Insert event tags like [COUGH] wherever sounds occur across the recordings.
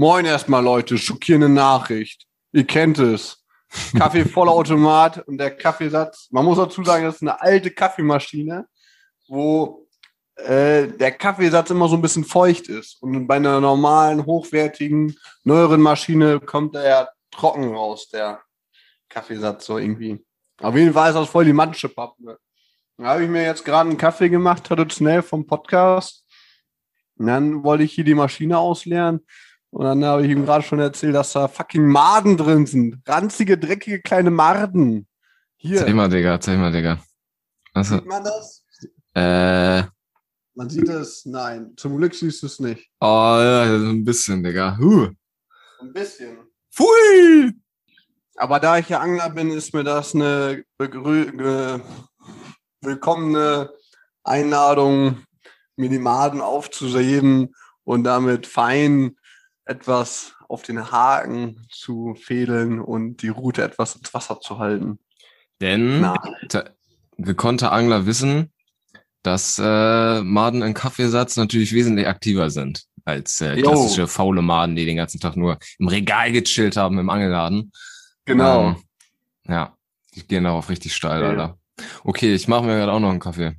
Moin erstmal, Leute. Schockierende Nachricht. Ihr kennt es. Kaffee [LAUGHS] voller Automat und der Kaffeesatz. Man muss dazu sagen, das ist eine alte Kaffeemaschine, wo äh, der Kaffeesatz immer so ein bisschen feucht ist. Und bei einer normalen, hochwertigen, neueren Maschine kommt er ja trocken raus, der Kaffeesatz so irgendwie. Auf jeden Fall ist das voll die Matschepappe. Da habe ich mir jetzt gerade einen Kaffee gemacht, traditionell vom Podcast. Und dann wollte ich hier die Maschine ausleeren. Und dann habe ich ihm gerade schon erzählt, dass da fucking Maden drin sind. Ranzige, dreckige kleine Marden. Hier. Zeig mal, Digga, zeig mal, Digga. Also, Sieht man das? äh, Man sieht es? Nein. Zum Glück siehst du es nicht. oh, ja, so ein bisschen, Digga. Huh. Ein bisschen. Pfui! Aber da ich ja Angler bin, ist mir das eine willkommene Einladung, mir die Maden aufzuheben und damit fein etwas auf den Haken zu fädeln und die Route etwas ins Wasser zu halten. Denn gekonnte Angler wissen, dass äh, Maden im Kaffeesatz natürlich wesentlich aktiver sind als äh, klassische faule Maden, die den ganzen Tag nur im Regal gechillt haben im Angelladen. Genau. Ähm, ja, die gehen darauf richtig steil, Okay. Alter. Okay, ich mache mir gerade auch noch einen Kaffee.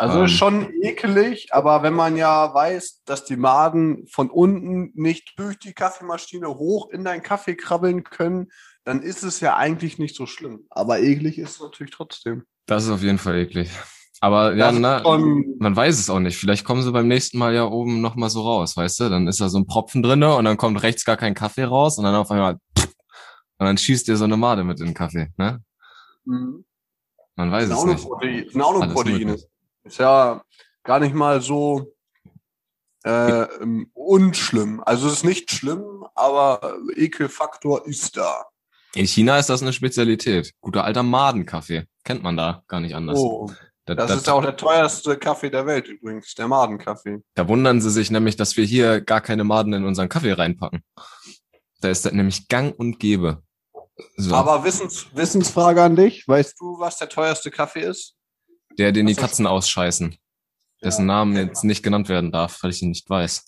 Also Ähm. schon ekelig, aber wenn man ja weiß, dass die Maden von unten nicht durch die Kaffeemaschine hoch in deinen Kaffee krabbeln können, dann ist es ja eigentlich nicht so schlimm. Aber eklig ist es natürlich trotzdem. Das ist auf jeden Fall eklig. Aber ja, na, man weiß es auch nicht. Vielleicht kommen sie beim nächsten Mal ja oben nochmal so raus, weißt du? Dann ist da so ein Propfen drinne und dann kommt rechts gar kein Kaffee raus und dann auf einmal und dann schießt dir so eine Made mit in den Kaffee, ne? Mhm. Man weiß es nicht. Nur Alles Proteine. Ist ja gar nicht mal so äh, ähm, unschlimm. Also es ist nicht schlimm, aber Ekelfaktor ist da. In China ist das eine Spezialität. Guter alter Madenkaffee. Kennt man da gar nicht anders. Oh, Da, das da, ist auch der teuerste Kaffee der Welt übrigens, der Madenkaffee. da wundern sie sich nämlich, dass wir hier gar keine Maden in unseren Kaffee reinpacken. Da ist das nämlich gang und gäbe. So, Aber Wissens, Wissensfrage an dich. Weißt du, was der teuerste Kaffee ist? Der, den die. Katzen ausscheißen, dessen Ja, Namen jetzt nicht genannt werden darf, weil ich ihn nicht weiß.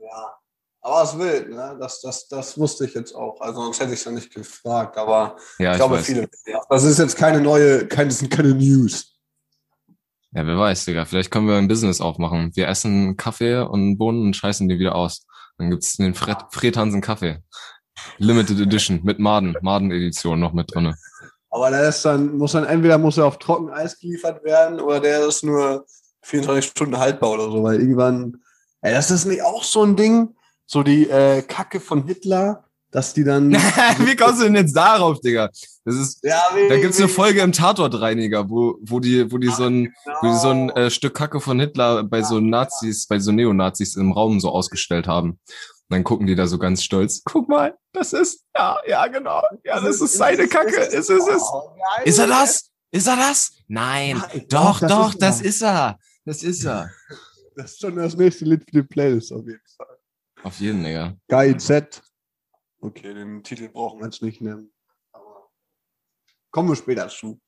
Ja. Aber es wild, ne? Das, das, das wusste ich jetzt auch. Also sonst hätte ich es ja nicht gefragt. Aber Ja, ich ich, glaube, weiß. viele. Das ist jetzt keine neue, keine, das sind keine News. Ja, wer weiß, Digga. Vielleicht können wir ein Business aufmachen. Wir essen Kaffee und Bohnen und scheißen die wieder aus. Dann gibt's den Fred, Fred Hansen Kaffee. Limited Edition mit Maden, Maden-Edition noch mit drinne. Aber der ist dann, muss dann entweder muss er auf Trockeneis geliefert werden oder der ist nur 24 Stunden haltbar oder so, weil irgendwann, ey, das ist nicht auch so ein Ding, so die äh, Kacke von Hitler, dass die dann. [LAUGHS] Wie kommst du denn jetzt darauf, Digga? Das ist, ja, da gibt's eine Folge im Tatortreiniger, wo, wo die, wo die so ein, wo die so ein äh, Stück Kacke von Hitler bei so Nazis, bei so Neonazis im Raum so ausgestellt haben. Dann gucken die da so ganz stolz. Guck mal, das ist, ja, ja, genau. Ja, das ist seine Kacke. Ist es, ist. Geil. Ist er das? Ist er das? Nein. Doch, doch, das ist er. Das ist er. Das ist schon das nächste Lied für die Playlist auf jeden Fall. Auf jeden, Digga. GIZ. Okay, den Titel brauchen wir jetzt nicht nennen. Aber kommen wir später zu.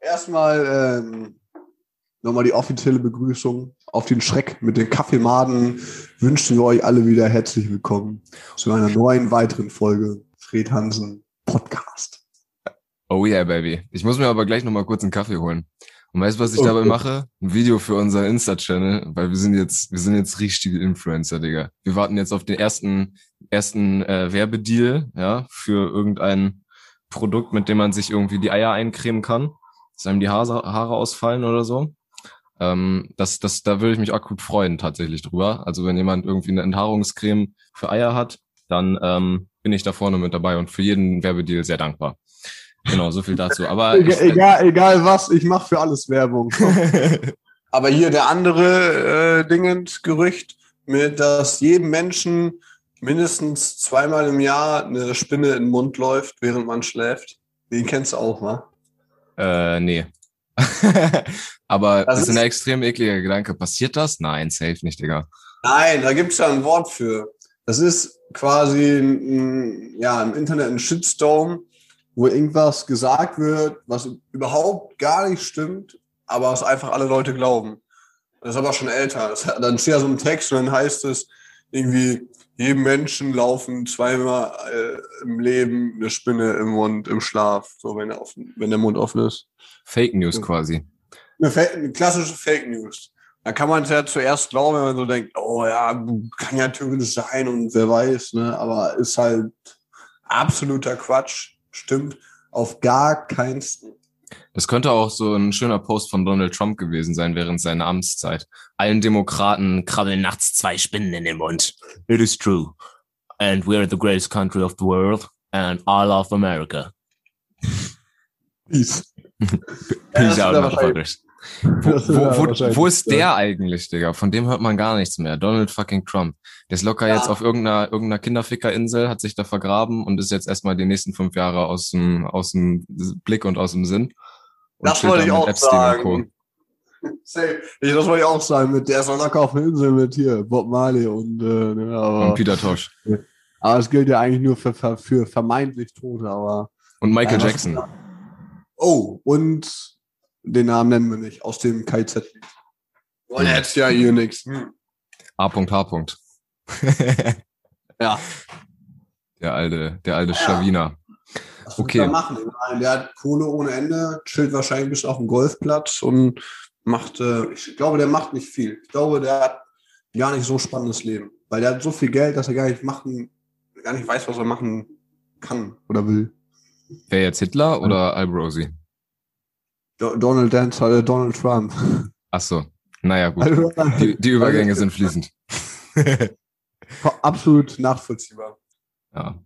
Erstmal ähm, nochmal die offizielle Begrüßung. Auf den Schreck mit den Kaffeemaden wünschen wir euch alle wieder herzlich willkommen zu einer neuen weiteren Folge Fred Hansen Podcast. Oh yeah, baby. Ich muss mir aber gleich nochmal kurz einen Kaffee holen. Und weißt du, was ich dabei Okay. mache? Ein Video für unseren Insta-Channel, weil wir sind jetzt, wir sind jetzt richtige Influencer, Digga. Wir warten jetzt auf den ersten, ersten äh, Werbedeal, ja, für irgendein Produkt, mit dem man sich irgendwie die Eier eincremen kann, dass einem die Haare, Haare ausfallen oder so. Ähm, das, das, da würde ich mich akut freuen tatsächlich drüber. Also wenn jemand irgendwie eine Enthaarungscreme für Eier hat, dann ähm, bin ich da vorne mit dabei und für jeden Werbedeal sehr dankbar. Genau, so viel dazu. Aber [LAUGHS] ich, Egal, egal, egal was, ich mache für alles Werbung. [LAUGHS] Aber hier der andere äh, Dingens Gerücht, mit dass jedem Menschen mindestens zweimal im Jahr eine Spinne in den Mund läuft, während man schläft. Den kennst du auch, wa? Äh, nee. [LAUGHS] Aber Das das ist ein extrem ekliger Gedanke. Passiert das? Nein, safe nicht, Digga. Nein, da gibt's ja ein Wort für. Das ist quasi ein, ja, im Internet ein Shitstorm, wo irgendwas gesagt wird, was überhaupt gar nicht stimmt, aber was einfach alle Leute glauben. Das ist aber schon älter. Das, dann steht ja so ein Text und dann heißt es, irgendwie jedem Menschen laufen zweimal äh, im Leben eine Spinne im Mund, im Schlaf, so wenn, er offen, wenn der Mund offen ist. Fake News quasi. Eine, Fa- eine klassische Fake News. Da kann man es ja zuerst glauben, wenn man so denkt, oh ja, kann ja theoretisch sein und wer weiß, ne? Aber ist halt absoluter Quatsch. Stimmt auf gar keinsten. Das könnte auch so ein schöner Post von Donald Trump gewesen sein während seiner Amtszeit. Allen Demokraten krabbeln nachts zwei Spinnen in den Mund. It is true. And we are the greatest country of the world. And I love America. Peace. [LAUGHS] Peace das out, er motherfuckers. Wo, wo, wo, wo ist der eigentlich, Digga? Von dem hört man gar nichts mehr. Donald fucking Trump. Der ist locker Ja. jetzt auf irgendeiner, irgendeiner Kinderfickerinsel, hat sich da vergraben und ist jetzt erstmal die nächsten fünf Jahre aus dem, aus dem Blick und aus dem Sinn. Und Das wollte ich auch Epstein sagen. Safe. Ich, das wollte ich auch sagen. Mit der ist auch locker auf der Insel mit hier, Bob Marley und, äh, ne, aber, Und Peter Tosh. aber es gilt ja eigentlich nur für, für, für vermeintlich Tote, aber. Und Michael was- Jackson. Oh, und den Namen nennen wir nicht, aus dem KZ. Wollen jetzt ja hier nichts. Hm. A.H. Ja. Der alte, der alte Ja. Schlawiner. Was Okay. er machen? Der hat Kohle ohne Ende, chillt wahrscheinlich bis auf dem Golfplatz und macht, äh, ich glaube, der macht nicht viel. Ich glaube, der hat gar nicht so spannendes Leben, weil der hat so viel Geld, dass er gar nicht machen, gar nicht weiß, was er machen kann oder will. Wer jetzt Hitler oder Albrosi? Do Donald Dance, äh, Donald Trump. Ach so. Naja, gut. Also, Die, die [LAUGHS] Übergänge sind fließend. [LAUGHS] absolut nachvollziehbar. Ja.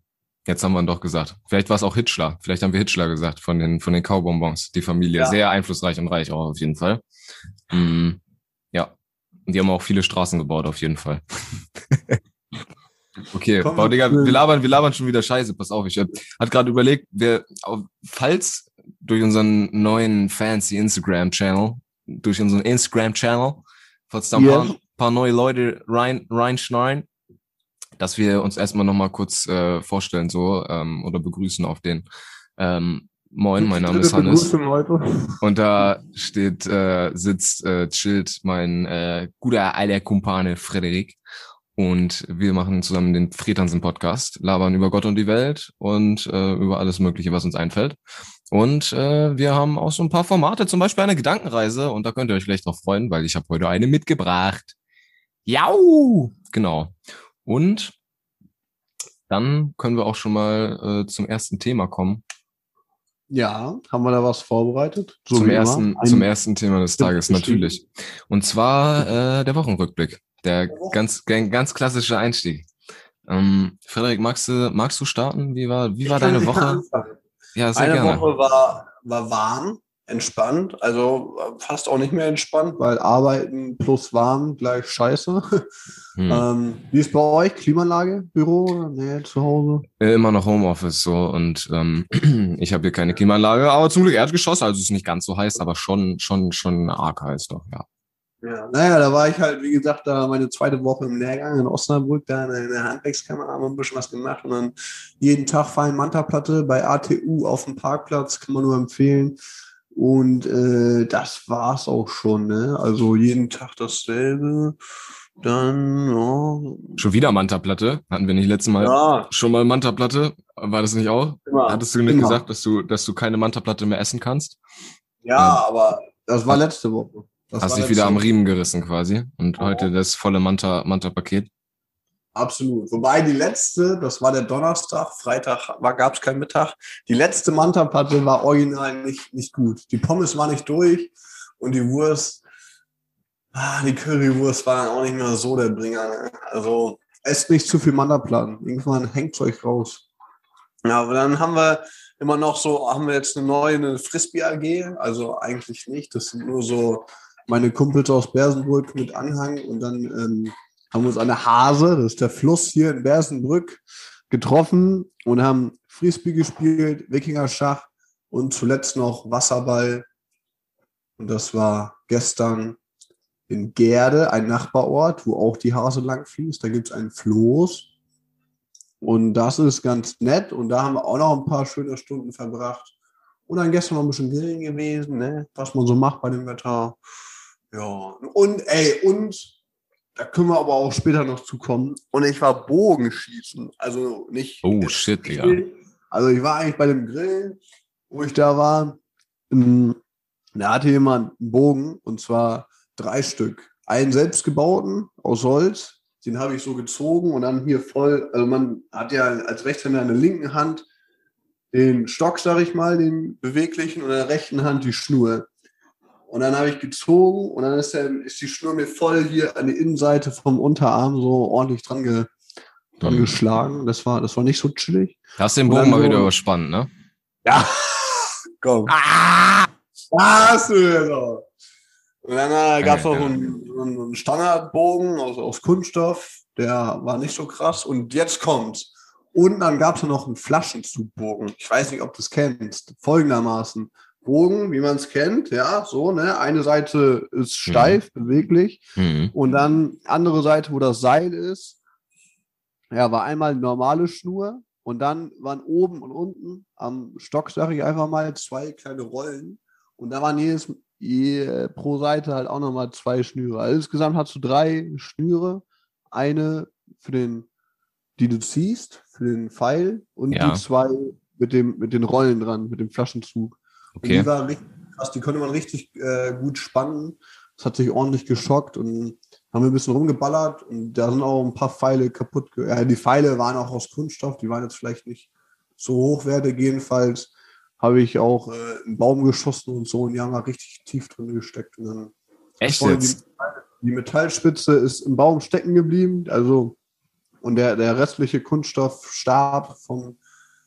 Jetzt haben wir ihn doch gesagt. Vielleicht war es auch Hitler. Vielleicht haben wir Hitler gesagt von den, von den Kaubonbons. Die Familie. Ja. Sehr einflussreich und reich auch auf jeden Fall. Mm, ja. Und die haben auch viele Straßen gebaut, auf jeden Fall. [LAUGHS] okay, Komm, Bau, Digga, wir labern, wir labern schon wieder Scheiße. Pass auf, ich äh, hat gerade überlegt, wer, auf- falls durch unseren neuen fancy Instagram-Channel, durch unseren Instagram-Channel, falls da ein Yes. paar, paar neue Leute rein, reinschneiden, dass wir uns erstmal nochmal kurz äh, vorstellen so ähm, oder begrüßen auf den ähm, Moin, mein Name ist Hannes Leute. und da steht, äh, sitzt, äh, chillt mein äh, guter alter Kumpane Frederik und wir machen zusammen den Fretansen Podcast, labern über Gott und die Welt und äh, über alles Mögliche, was uns einfällt. Und äh, wir haben auch so ein paar Formate, zum Beispiel eine Gedankenreise und da könnt ihr euch vielleicht drauf freuen, weil ich habe heute eine mitgebracht. Jau! Genau. Und dann können wir auch schon mal äh, zum ersten Thema kommen. Ja, haben wir da was vorbereitet? So zum ersten, zum ersten Thema des Tages, natürlich. Und zwar äh, der Wochenrückblick. Der ganz, ganz, klassische Einstieg. Ähm, Frederik, magst du, magst du starten? Wie war, wie war Ich deine Woche? anfangen. Ja, sehr Eine gerne. Woche war, war warm, entspannt, also äh, fast auch nicht mehr entspannt, weil Arbeiten plus warm gleich scheiße. [LAUGHS] Hm. Ähm, wie ist bei euch? Klimaanlage, Büro oder nee, zu Hause? Äh, Immer noch Homeoffice so und ähm, [CLEARS THROAT] ich habe hier keine Klimaanlage, aber zum Glück Erdgeschoss, also es ist nicht ganz so heiß, aber schon, schon, schon arg heiß doch, ja. Ja, naja, da war ich halt, wie gesagt, da meine zweite Woche im Lehrgang in Osnabrück, da in der Handwerkskammer haben wir ein bisschen was gemacht und dann jeden Tag fallen Manta-Platte bei ATU auf dem Parkplatz, kann man nur empfehlen. Und äh, das war's auch schon, ne? Also jeden Tag dasselbe. Dann, ja. Schon wieder Manta-Platte, hatten wir nicht letztes Mal Ja, schon mal Manta-Platte, war das nicht auch? immer. Hattest du nicht immer. gesagt, dass du, dass du keine Manta-Platte mehr essen kannst? Ja, aber das war letzte Woche. Das Hast dich wieder am Woche. Riemen gerissen quasi. Und Ja. heute das volle Manta, Manta-Paket. Absolut. Wobei die letzte, das war der Donnerstag, Freitag gab es keinen Mittag. Die letzte Manta-Platte war original nicht, nicht gut. Die Pommes war nicht durch und die Wurst, ah, die Currywurst war dann auch nicht mehr so der Bringer. Ne? Also esst nicht zu viel Manta-Platten. Irgendwann hängt euch raus. Ja, aber dann haben wir immer noch so, haben wir jetzt eine neue eine Frisbee AG. Also eigentlich nicht. Das sind nur so meine Kumpels aus Bersenbrück mit Anhang und dann ähm, haben wir uns an der Hase, das ist der Fluss hier in Bersenbrück, getroffen und haben Frisbee gespielt, Wikinger-Schach und zuletzt noch Wasserball. Und das war gestern in Gerde, ein Nachbarort, wo auch die Hase lang fließt. Da gibt es ein Floß. Und das ist ganz nett. Und da haben wir auch noch ein paar schöne Stunden verbracht. Und dann gestern noch ein bisschen grillen gewesen, ne? was man so macht bei dem Wetter. Ja. Und ey, und da können wir aber auch später noch zukommen. Und ich war Bogenschießen. Also nicht. Oh shit, Digga. Also ich war eigentlich bei dem Grillen, wo ich da war. ähm, Da hatte jemand einen Bogen und zwar drei Stück. Einen selbstgebauten aus Holz, den habe ich so gezogen und dann hier voll, also man hat ja als Rechtshänder in der linken Hand den Stock, sag ich mal, den beweglichen und in der rechten Hand die Schnur. Und dann habe ich gezogen und dann ist, der, ist die Schnur mir voll hier an die Innenseite vom Unterarm so ordentlich dran, ge, dran Mhm. geschlagen. Das war, das war nicht so chillig. Hast den Bogen mal wieder überspannt, ne? Ja, [LAUGHS] komm. Ah! Was du? Und dann äh, gab es Ja, noch ja. einen, so einen Standardbogen aus, aus Kunststoff, der war nicht so krass. Und jetzt kommt's. Und dann gab es noch einen Flaschenzugbogen. Ich weiß nicht, ob du es kennst. Folgendermaßen. Bogen, wie man es kennt, ja, so, ne? Eine Seite ist steif, beweglich. Mhm. Und dann andere Seite, wo das Seil ist, ja, war einmal eine normale Schnur und dann waren oben und unten am Stock, sage ich einfach mal, zwei kleine Rollen. Und da waren jedes je, pro Seite halt auch nochmal zwei Schnüre. Also insgesamt hast du drei Schnüre. Eine für den, die du ziehst, für den Pfeil und Ja. die zwei mit, dem, mit den Rollen dran, mit dem Flaschenzug. Okay. die war richtig krass, die konnte man richtig äh, gut spannen. Das hat sich ordentlich geschockt und haben wir ein bisschen rumgeballert und da sind auch ein paar Pfeile kaputt. Ja, die Pfeile waren auch aus Kunststoff, die waren jetzt vielleicht nicht so hochwertig. Jedenfalls habe ich auch äh, einen Baum geschossen und so und die haben da richtig tief drin gesteckt. Und dann Echt jetzt? Die, die Metallspitze ist im Baum stecken geblieben, also und der, der restliche Kunststoffstab vom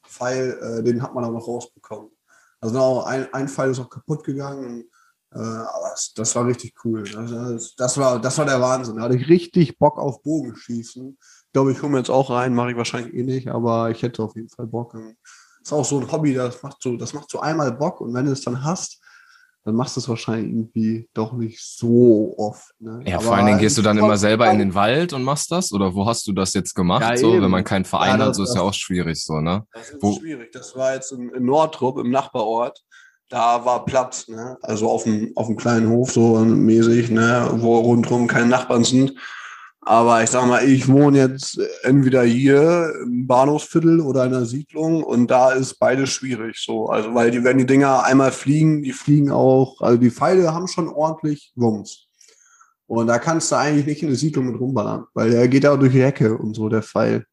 Pfeil, äh, den hat man auch noch rausbekommen. Also ein, ein Pfeil ist auch kaputt gegangen. Äh, aber das, das war richtig cool. Das, das, das, war, das war der Wahnsinn. Da hatte ich richtig Bock auf Bogenschießen. Ich glaube, ich hole mir jetzt auch rein, mache ich wahrscheinlich eh nicht, aber ich hätte auf jeden Fall Bock. Das ist auch so ein Hobby, das macht so, das macht so einmal Bock und wenn du es dann hast, dann machst du es wahrscheinlich irgendwie doch nicht so oft. Ne? Ja, Aber vor allen Dingen gehst du dann immer selber in den Wald und machst das? Oder wo hast du das jetzt gemacht? Ja, so, eben. wenn man keinen Verein Ja, hat, so ist ja das- auch schwierig, so, ne? Das ist Wo- schwierig. Das war jetzt in, in Nordrup, im Nachbarort. Da war Platz, ne? Also auf dem, auf dem kleinen Hof, so mäßig, ne? Wo rundherum keine Nachbarn sind. Aber ich sag mal, ich wohne jetzt entweder hier im Bahnhofsviertel oder in einer Siedlung und da ist beides schwierig so. Also, weil die, wenn die Dinger einmal fliegen, die fliegen auch, also die Pfeile haben schon ordentlich Wumms. Und da kannst du eigentlich nicht in eine Siedlung mit rumballern, weil der geht auch durch die Hecke und so, der Pfeil.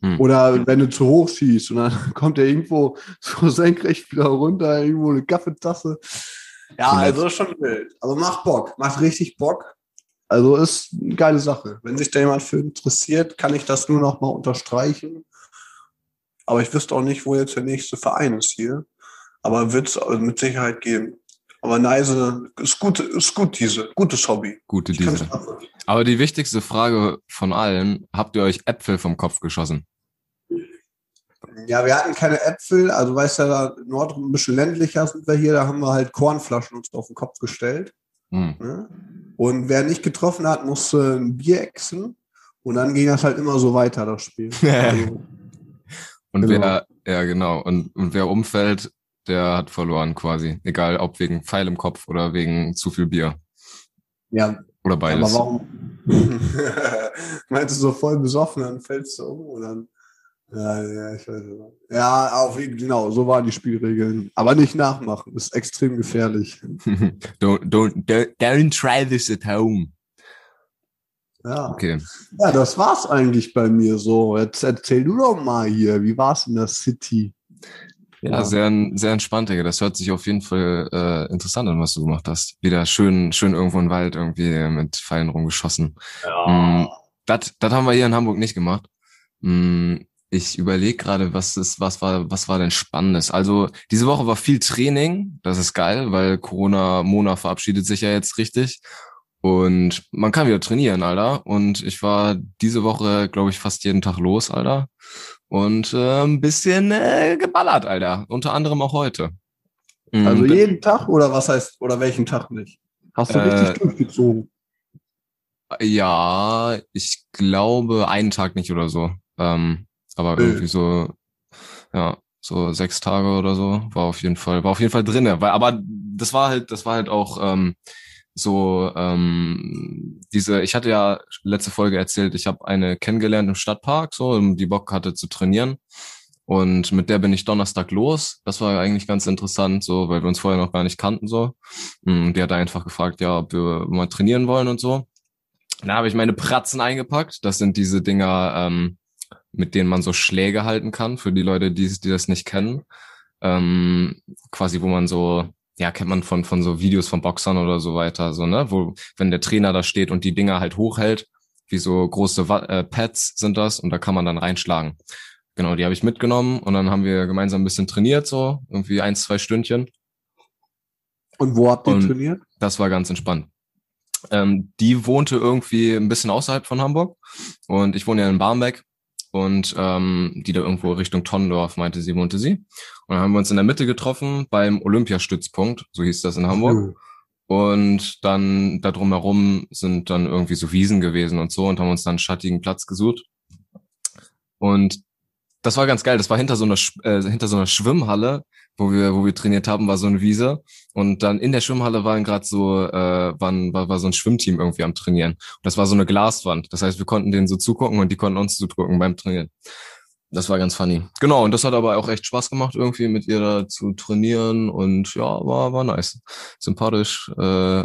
Hm. Oder wenn du zu hoch schießt und dann [LAUGHS] kommt der irgendwo so senkrecht wieder runter, irgendwo eine Kaffeetasse. Ja, Nett. also ist schon wild. Aber macht Bock, macht richtig Bock. Also ist eine geile Sache. Wenn sich da jemand für interessiert, kann ich das nur noch mal unterstreichen. Aber ich wüsste auch nicht, wo jetzt der nächste Verein ist hier. Aber wird es mit Sicherheit geben. Aber nice, ist gut, ist gut diese, gutes Hobby. Gute Ich Diese. Aber die wichtigste Frage von allen, habt ihr euch Äpfel vom Kopf geschossen? Ja, wir hatten keine Äpfel, also weißt ja, da Nord ein bisschen ländlicher sind wir hier, da haben wir halt Kornflaschen uns auf den Kopf gestellt. Hm. Ne? Und wer nicht getroffen hat, musste ein Bier exen. Und dann ging das halt immer so weiter, das Spiel. [LAUGHS] Also, Und Genau. wer, ja genau, und, und wer umfällt, der hat verloren quasi. Egal ob wegen Pfeil im Kopf oder wegen zu viel Bier. ja, Oder aber beides. warum? [LAUGHS] Meinst du so voll besoffen, dann fällst du um und dann. Ja, ja, ich weiß nicht. Ja, auf, genau, so waren die Spielregeln. Aber nicht nachmachen, ist extrem gefährlich. [LAUGHS] don't, don't, don't, try this at home. Ja. Okay. Ja, das war's eigentlich bei mir so. Jetzt erzähl du doch mal hier, wie war's in der City? Ja, Ja. sehr, sehr entspannt, Digga. Das hört sich auf jeden Fall äh, interessant an, was du gemacht hast. Wieder schön, schön irgendwo im Wald irgendwie mit Pfeilen rumgeschossen. Mm, Das, das haben wir hier in Hamburg nicht gemacht. Mm, Ich überlege gerade, was ist, was war, was war denn Spannendes? Also diese Woche war viel Training, das ist geil, weil Corona Mona verabschiedet sich ja jetzt richtig. Und man kann wieder trainieren, Alter. Und ich war diese Woche, glaube ich, fast jeden Tag los, Alter. Und äh, ein bisschen äh, geballert, Alter. Unter anderem auch heute. Mm, Also jeden Tag oder was heißt, oder welchen Tag nicht? Hast du Äh, richtig durchgezogen? Ja, ich glaube einen Tag nicht oder so. Ähm, aber Äh. irgendwie so, ja, so sechs Tage oder so war auf jeden Fall, war auf jeden Fall drinne. Weil, aber das war halt, das war halt auch ähm, so ähm, diese, ich hatte ja letzte Folge erzählt, ich habe eine kennengelernt im Stadtpark, so, die Bock hatte zu trainieren. Und mit der bin ich Donnerstag los. Das war eigentlich ganz interessant, so, weil wir uns vorher noch gar nicht kannten, so. Und die hat einfach gefragt, ja, ob wir mal trainieren wollen und so. Da habe ich meine Pratzen eingepackt. Das sind diese Dinger, ähm, mit denen man so Schläge halten kann, für die Leute, die, die das nicht kennen. Ähm, quasi, wo man so, ja, kennt man von, von so Videos von Boxern oder so weiter, so, ne, wo, wenn der Trainer da steht und die Dinger halt hochhält, wie so große äh, Pads sind das und da kann man dann reinschlagen. Genau, die habe ich mitgenommen und dann haben wir gemeinsam ein bisschen trainiert, so irgendwie ein, zwei Stündchen. Und wo habt ihr und trainiert? Das war ganz entspannt. Ähm, die wohnte irgendwie ein bisschen außerhalb von Hamburg und ich wohne ja in Barmbek und ähm, die da irgendwo Richtung Tonnendorf meinte sie, wohnte sie. Und dann haben wir uns in der Mitte getroffen beim Olympiastützpunkt, so hieß das in Hamburg. Mhm. Und dann da drumherum sind dann irgendwie so Wiesen gewesen und so und haben uns dann einen schattigen Platz gesucht. Und das war ganz geil. Das war hinter so einer äh, hinter so einer Schwimmhalle, wo wir wo wir trainiert haben, war so eine Wiese und dann in der Schwimmhalle waren gerade so äh, waren, war, war so ein Schwimmteam irgendwie am trainieren. Und das war so eine Glaswand. Das heißt, wir konnten denen so zugucken und die konnten uns zugucken beim Trainieren. Das war ganz funny. Genau, und das hat aber auch echt Spaß gemacht, irgendwie mit ihr da zu trainieren und ja, war, war nice. Sympathisch äh,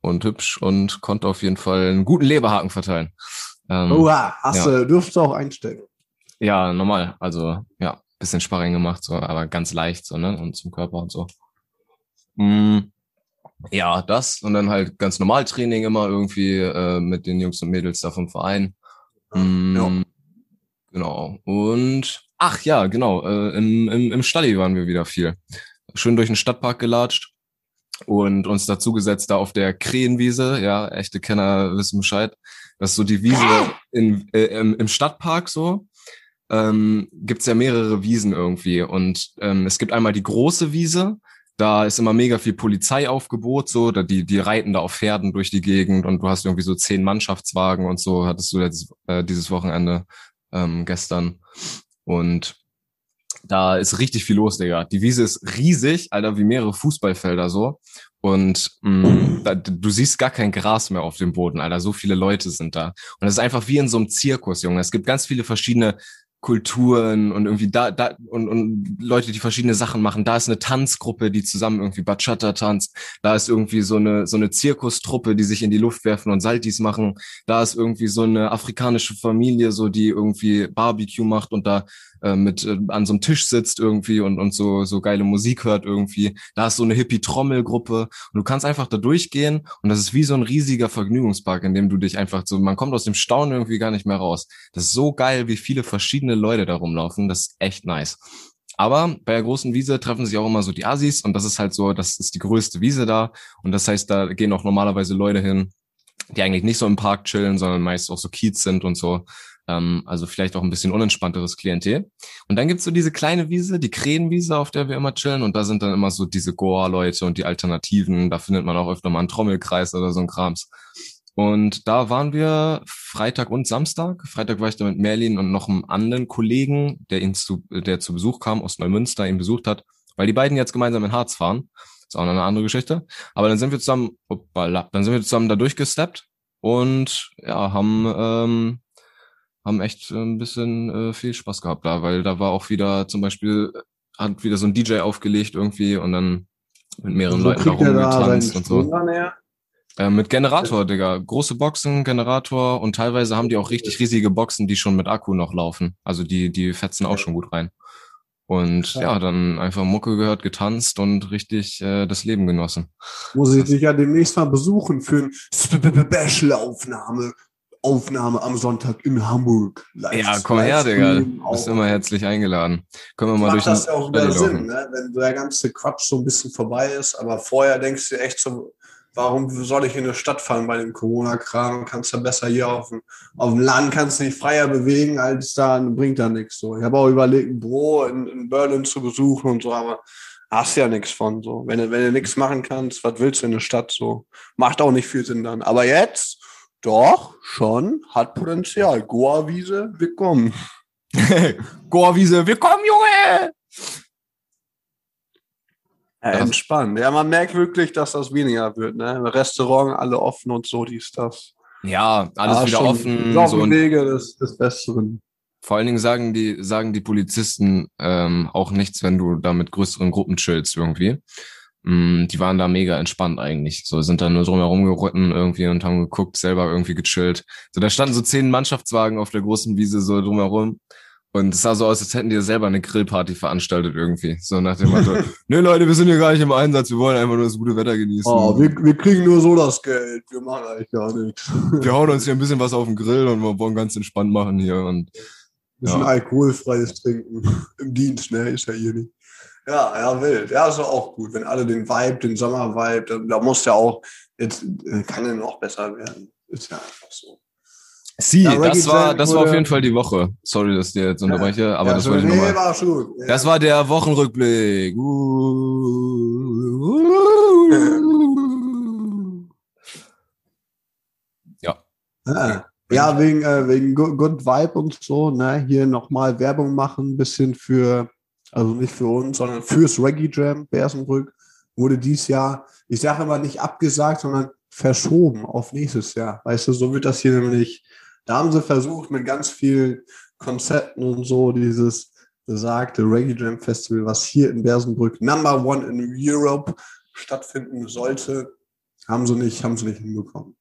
und hübsch und konnte auf jeden Fall einen guten Leberhaken verteilen. Ähm, Oha, hast ja. du, dürfst du auch einstecken. Ja, normal. Also, ja, bisschen Sparring gemacht, so, aber ganz leicht, so, ne? Und zum Körper und so. Mm, ja, das und dann halt ganz normal Training immer irgendwie äh, mit den Jungs und Mädels da vom Verein. Mm, ja. Genau. Und ach ja, genau, äh, im, im, im Stadli waren wir wieder viel. Schön durch den Stadtpark gelatscht und uns dazugesetzt da auf der Krähenwiese. Ja, echte Kenner wissen Bescheid. Das ist so die Wiese in, äh, im, im Stadtpark so ähm, gibt es ja mehrere Wiesen irgendwie. Und ähm, es gibt einmal die große Wiese, da ist immer mega viel Polizeiaufgebot, so, da die, die reiten da auf Pferden durch die Gegend und du hast irgendwie so zehn Mannschaftswagen und so, hattest du jetzt, äh, dieses Wochenende ähm, gestern. Und da ist richtig viel los, Digga. Die Wiese ist riesig, Alter, wie mehrere Fußballfelder so. Und mh, mm, da, du siehst gar kein Gras mehr auf dem Boden, Alter. So viele Leute sind da. Und es ist einfach wie in so einem Zirkus, Junge. Es gibt ganz viele verschiedene Kulturen und irgendwie da, da und, und Leute, die verschiedene Sachen machen. Da ist eine Tanzgruppe, die zusammen irgendwie Bachata tanzt. Da ist irgendwie so eine, so eine Zirkustruppe, die sich in die Luft werfen und Saltis machen. Da ist irgendwie so eine afrikanische Familie, so die irgendwie Barbecue macht und da äh, mit äh, an so einem Tisch sitzt irgendwie und, und so, so geile Musik hört irgendwie. Da ist so eine Hippie-Trommelgruppe und du kannst einfach da durchgehen und das ist wie so ein riesiger Vergnügungspark, in dem du dich einfach so, man kommt aus dem Staunen irgendwie gar nicht mehr raus. Das ist so geil, wie viele verschiedene Leute da rumlaufen. Das ist echt nice. Aber bei der großen Wiese treffen sich auch immer so die Asis und das ist halt so, das ist die größte Wiese da und das heißt, da gehen auch normalerweise Leute hin, die eigentlich nicht so im Park chillen, sondern meist auch so Kiez sind und so. Ähm, also vielleicht auch ein bisschen unentspannteres Klientel. Und dann gibt's so diese kleine Wiese, die Krähenwiese, auf der wir immer chillen. Und da sind dann immer so diese Goa-Leute und die Alternativen. Da findet man auch öfter mal einen Trommelkreis oder so ein Krams. Und da waren wir Freitag und Samstag. Freitag war ich da mit Merlin und noch einem anderen Kollegen, der ihn zu, der zu Besuch kam aus Neumünster, ihn besucht hat, weil die beiden jetzt gemeinsam in Harz fahren. Ist auch noch eine andere Geschichte. Aber dann sind wir zusammen, hoppala, dann sind wir zusammen da durchgesteppt und ja, haben ähm, haben echt äh, ein bisschen äh, viel Spaß gehabt da, weil da war auch wieder zum Beispiel, hat wieder so ein DJ aufgelegt irgendwie und dann mit mehreren Leuten da rumgetanzt und so. Äh, mit Generator, Digga. Große Boxen, Generator und teilweise haben die auch richtig riesige Boxen, die schon mit Akku noch laufen. Also die, die fetzen auch schon gut rein. Und ja, ja dann einfach Mucke gehört, getanzt und richtig äh, das Leben genossen. Muss ich dich ja demnächst mal besuchen für eine Special-Aufnahme. Aufnahme am Sonntag in Hamburg. Live ja, komm her, Digga. Du bist immer herzlich eingeladen. Können wir mal durch das ja auch wieder Sinn, ne? wenn der ganze Quatsch so ein bisschen vorbei ist. Aber vorher denkst du echt so, warum soll ich in eine Stadt fahren bei dem Corona-Kram? Kannst du besser hier auf dem, auf dem Land, kannst du dich freier bewegen, als da, bringt da nichts. So. Ich habe auch überlegt, ein Büro in, in Berlin zu besuchen und so, aber hast ja nichts von. So. Wenn, du, wenn du nichts machen kannst, was willst du in der Stadt? So. Macht auch nicht viel Sinn dann. Aber jetzt doch, schon, hat Potenzial. Goa-Wiese, willkommen. [LAUGHS] Goa-Wiese, willkommen, Junge! Ja, entspannt. Ja, man merkt wirklich, dass das weniger wird. Ne? Restaurant alle offen und so, dies, das. Ja, alles Ah, wieder offen. Auf So Wege des, des Besseren. vor allen Dingen sagen die, sagen die Polizisten ähm, auch nichts, wenn du da mit größeren Gruppen chillst irgendwie. Mm, die waren da mega entspannt eigentlich. So sind da nur drumherum geritten irgendwie und haben geguckt, selber irgendwie gechillt. So, da standen so zehn Mannschaftswagen auf der großen Wiese so drumherum. Und es sah so aus, als hätten die selber eine Grillparty veranstaltet irgendwie. So nach dem Motto, [LAUGHS] nee Leute, wir sind hier gar nicht im Einsatz, wir wollen einfach nur das gute Wetter genießen. Oh, wir, wir kriegen nur so das Geld. Wir machen eigentlich gar nichts. [LAUGHS] wir hauen uns hier ein bisschen was auf den Grill und wir wollen ganz entspannt machen hier. Und bisschen Ja. alkoholfreies Trinken im Dienst, ne? Ist ja hier nicht. Ja, ja, wild. Ja, ist auch gut. Wenn alle den Vibe, den Sommer-Vibe, da, da muss ja auch, jetzt äh, kann er noch besser werden. Ist ja einfach so. Sie, Ja, das war, das war auf jeden Fall die Woche. Sorry, dass ich dir jetzt unterbreche, aber ja, das so, wollte ich nee, nochmal. war schon. Ja. Das war der Wochenrückblick. Ja. Ja, ja wegen, äh, wegen Good Vibe und so, ne? Hier nochmal Werbung machen, ein bisschen für, also nicht für uns, sondern fürs Reggae Jam Bersenbrück wurde dies Jahr, ich sage immer nicht abgesagt, sondern verschoben auf nächstes Jahr. Weißt du, so wird das hier nämlich, da haben sie versucht mit ganz vielen Konzepten und so dieses besagte Reggae Jam Festival, was hier in Bersenbrück Number One in Europe stattfinden sollte, haben sie nicht, haben sie nicht hinbekommen.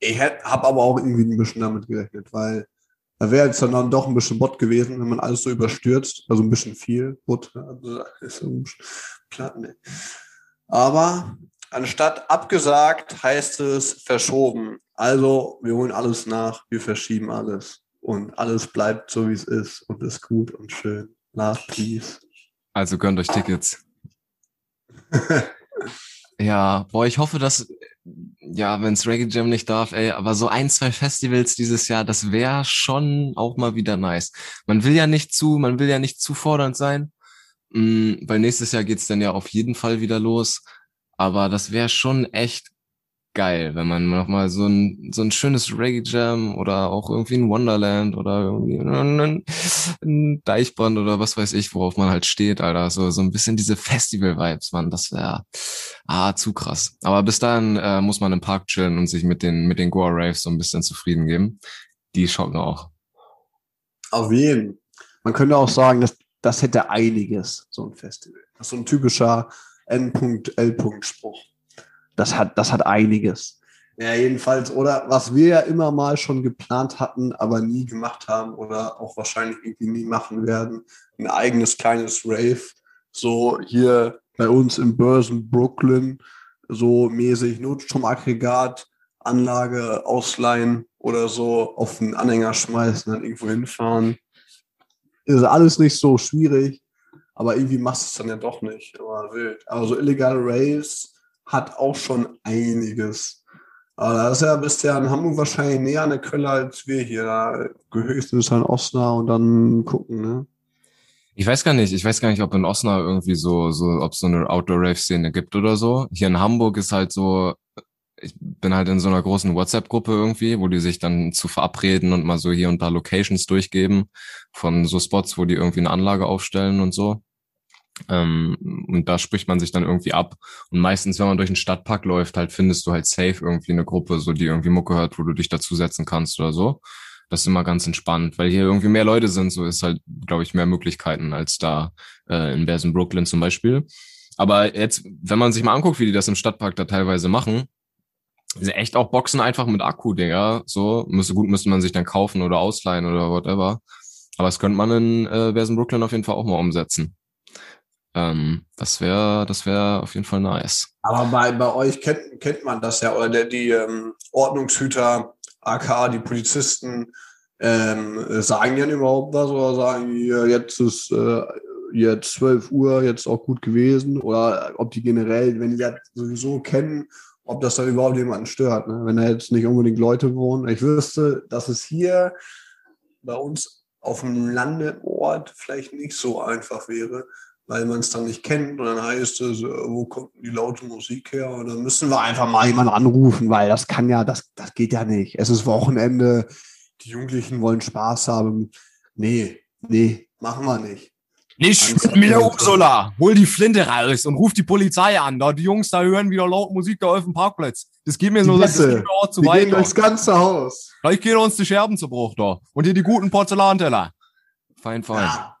Ich habe aber auch irgendwie ein bisschen damit gerechnet, weil da wäre jetzt dann doch ein bisschen Bot gewesen, wenn man alles so überstürzt. Also ein bisschen viel Bot. Also ist so ein bisschen platt, ne. Aber anstatt abgesagt heißt es verschoben. Also wir holen alles nach, wir verschieben alles. Und alles bleibt so, wie es ist und ist gut und schön. Last please. Also gönnt euch Tickets. [LAUGHS] Ja, boah, ich hoffe, dass, ja, wenn's Reggae Jam nicht darf, ey, aber so ein, zwei Festivals dieses Jahr, das wäre schon auch mal wieder nice. Man will ja nicht zu, man will ja nicht zu fordernd sein, mh, weil nächstes Jahr geht's dann ja auf jeden Fall wieder los. Aber das wäre schon echt geil, wenn man noch mal so ein, so ein schönes Reggae Jam oder auch irgendwie ein Wonderland oder irgendwie ein, ein Deichbrand oder was weiß ich, worauf man halt steht, Alter. So, so ein bisschen diese Festival-Vibes, man, das wäre ah, zu krass. Aber bis dahin äh, muss man im Park chillen und sich mit den, mit den Goa Raves so ein bisschen zufrieden geben. Die schocken auch. Auf jeden. Man könnte auch sagen, dass das hätte einiges, so ein Festival. Das ist so ein typischer N.L.-Spruch. Das hat, das hat einiges. Ja, jedenfalls, oder was wir ja immer mal schon geplant hatten, aber nie gemacht haben oder auch wahrscheinlich irgendwie nie machen werden, ein eigenes kleines Rave. So hier bei uns in Börsen, Brooklyn, so mäßig Notstromaggregat, Anlage ausleihen oder so auf einen Anhänger schmeißen, dann irgendwo hinfahren. Ist alles nicht so schwierig, aber irgendwie machst du es dann ja doch nicht. Aber wild. Also illegale Raves hat auch schon einiges. Aber da ist ja, bist ja in Hamburg wahrscheinlich näher an der Quelle als wir hier. Da höchstens an Osnabrück und dann gucken, ne? Ich weiß gar nicht, ich weiß gar nicht, ob in Osnabrück irgendwie so, so, ob es so eine Outdoor-Rave-Szene gibt oder so. Hier in Hamburg ist halt so, ich bin halt in so einer großen WhatsApp-Gruppe irgendwie, wo die sich dann zu verabreden und mal so hier und da Locations durchgeben von so Spots, wo die irgendwie eine Anlage aufstellen und so. Ähm, und da spricht man sich dann irgendwie ab. Und meistens, wenn man durch den Stadtpark läuft, halt findest du halt safe irgendwie eine Gruppe, so die irgendwie Mucke hört, wo du dich dazusetzen kannst oder so. Das ist immer ganz entspannt, weil hier irgendwie mehr Leute sind, so ist halt, glaube ich, mehr Möglichkeiten als da äh, in Bears in Brooklyn zum Beispiel. Aber jetzt, wenn man sich mal anguckt, wie die das im Stadtpark da teilweise machen, sind echt auch Boxen einfach mit Akku, Digga. So, müsste gut, müsste man sich dann kaufen oder ausleihen oder whatever. Aber das könnte man in äh, Bears in Brooklyn auf jeden Fall auch mal umsetzen. Ähm, das wäre, das wäre auf jeden Fall nice. Aber bei, bei euch kennt, kennt man das ja, oder der, die ähm, Ordnungshüter, AK, die Polizisten, ähm, sagen die denn überhaupt was oder sagen die, jetzt ist äh, jetzt 12 Uhr, jetzt auch gut gewesen? Oder ob die generell, wenn die das sowieso kennen, ob das dann überhaupt jemanden stört, ne? wenn da jetzt nicht unbedingt Leute wohnen. Ich wüsste, dass es hier bei uns auf dem Landeort vielleicht nicht so einfach wäre, weil man es dann nicht kennt und dann heißt es, äh, wo kommt denn die laute Musik her? Und dann müssen wir einfach mal jemanden anrufen, weil das kann ja, das, das geht ja nicht. Es ist Wochenende, die Jugendlichen wollen Spaß haben. Nee, nee, machen wir nicht. Nicht mir Ursula, hol die Flinte raus und ruf die Polizei an. Da die Jungs da hören wieder laut Musik da auf dem Parkplatz. Das geht mir nur das geht mir zu weit. durchs ganze Haus. Gleich gehen uns die Scherben zu Bruch da. Und hier die guten Porzellanteller. Fein, fein. Ja.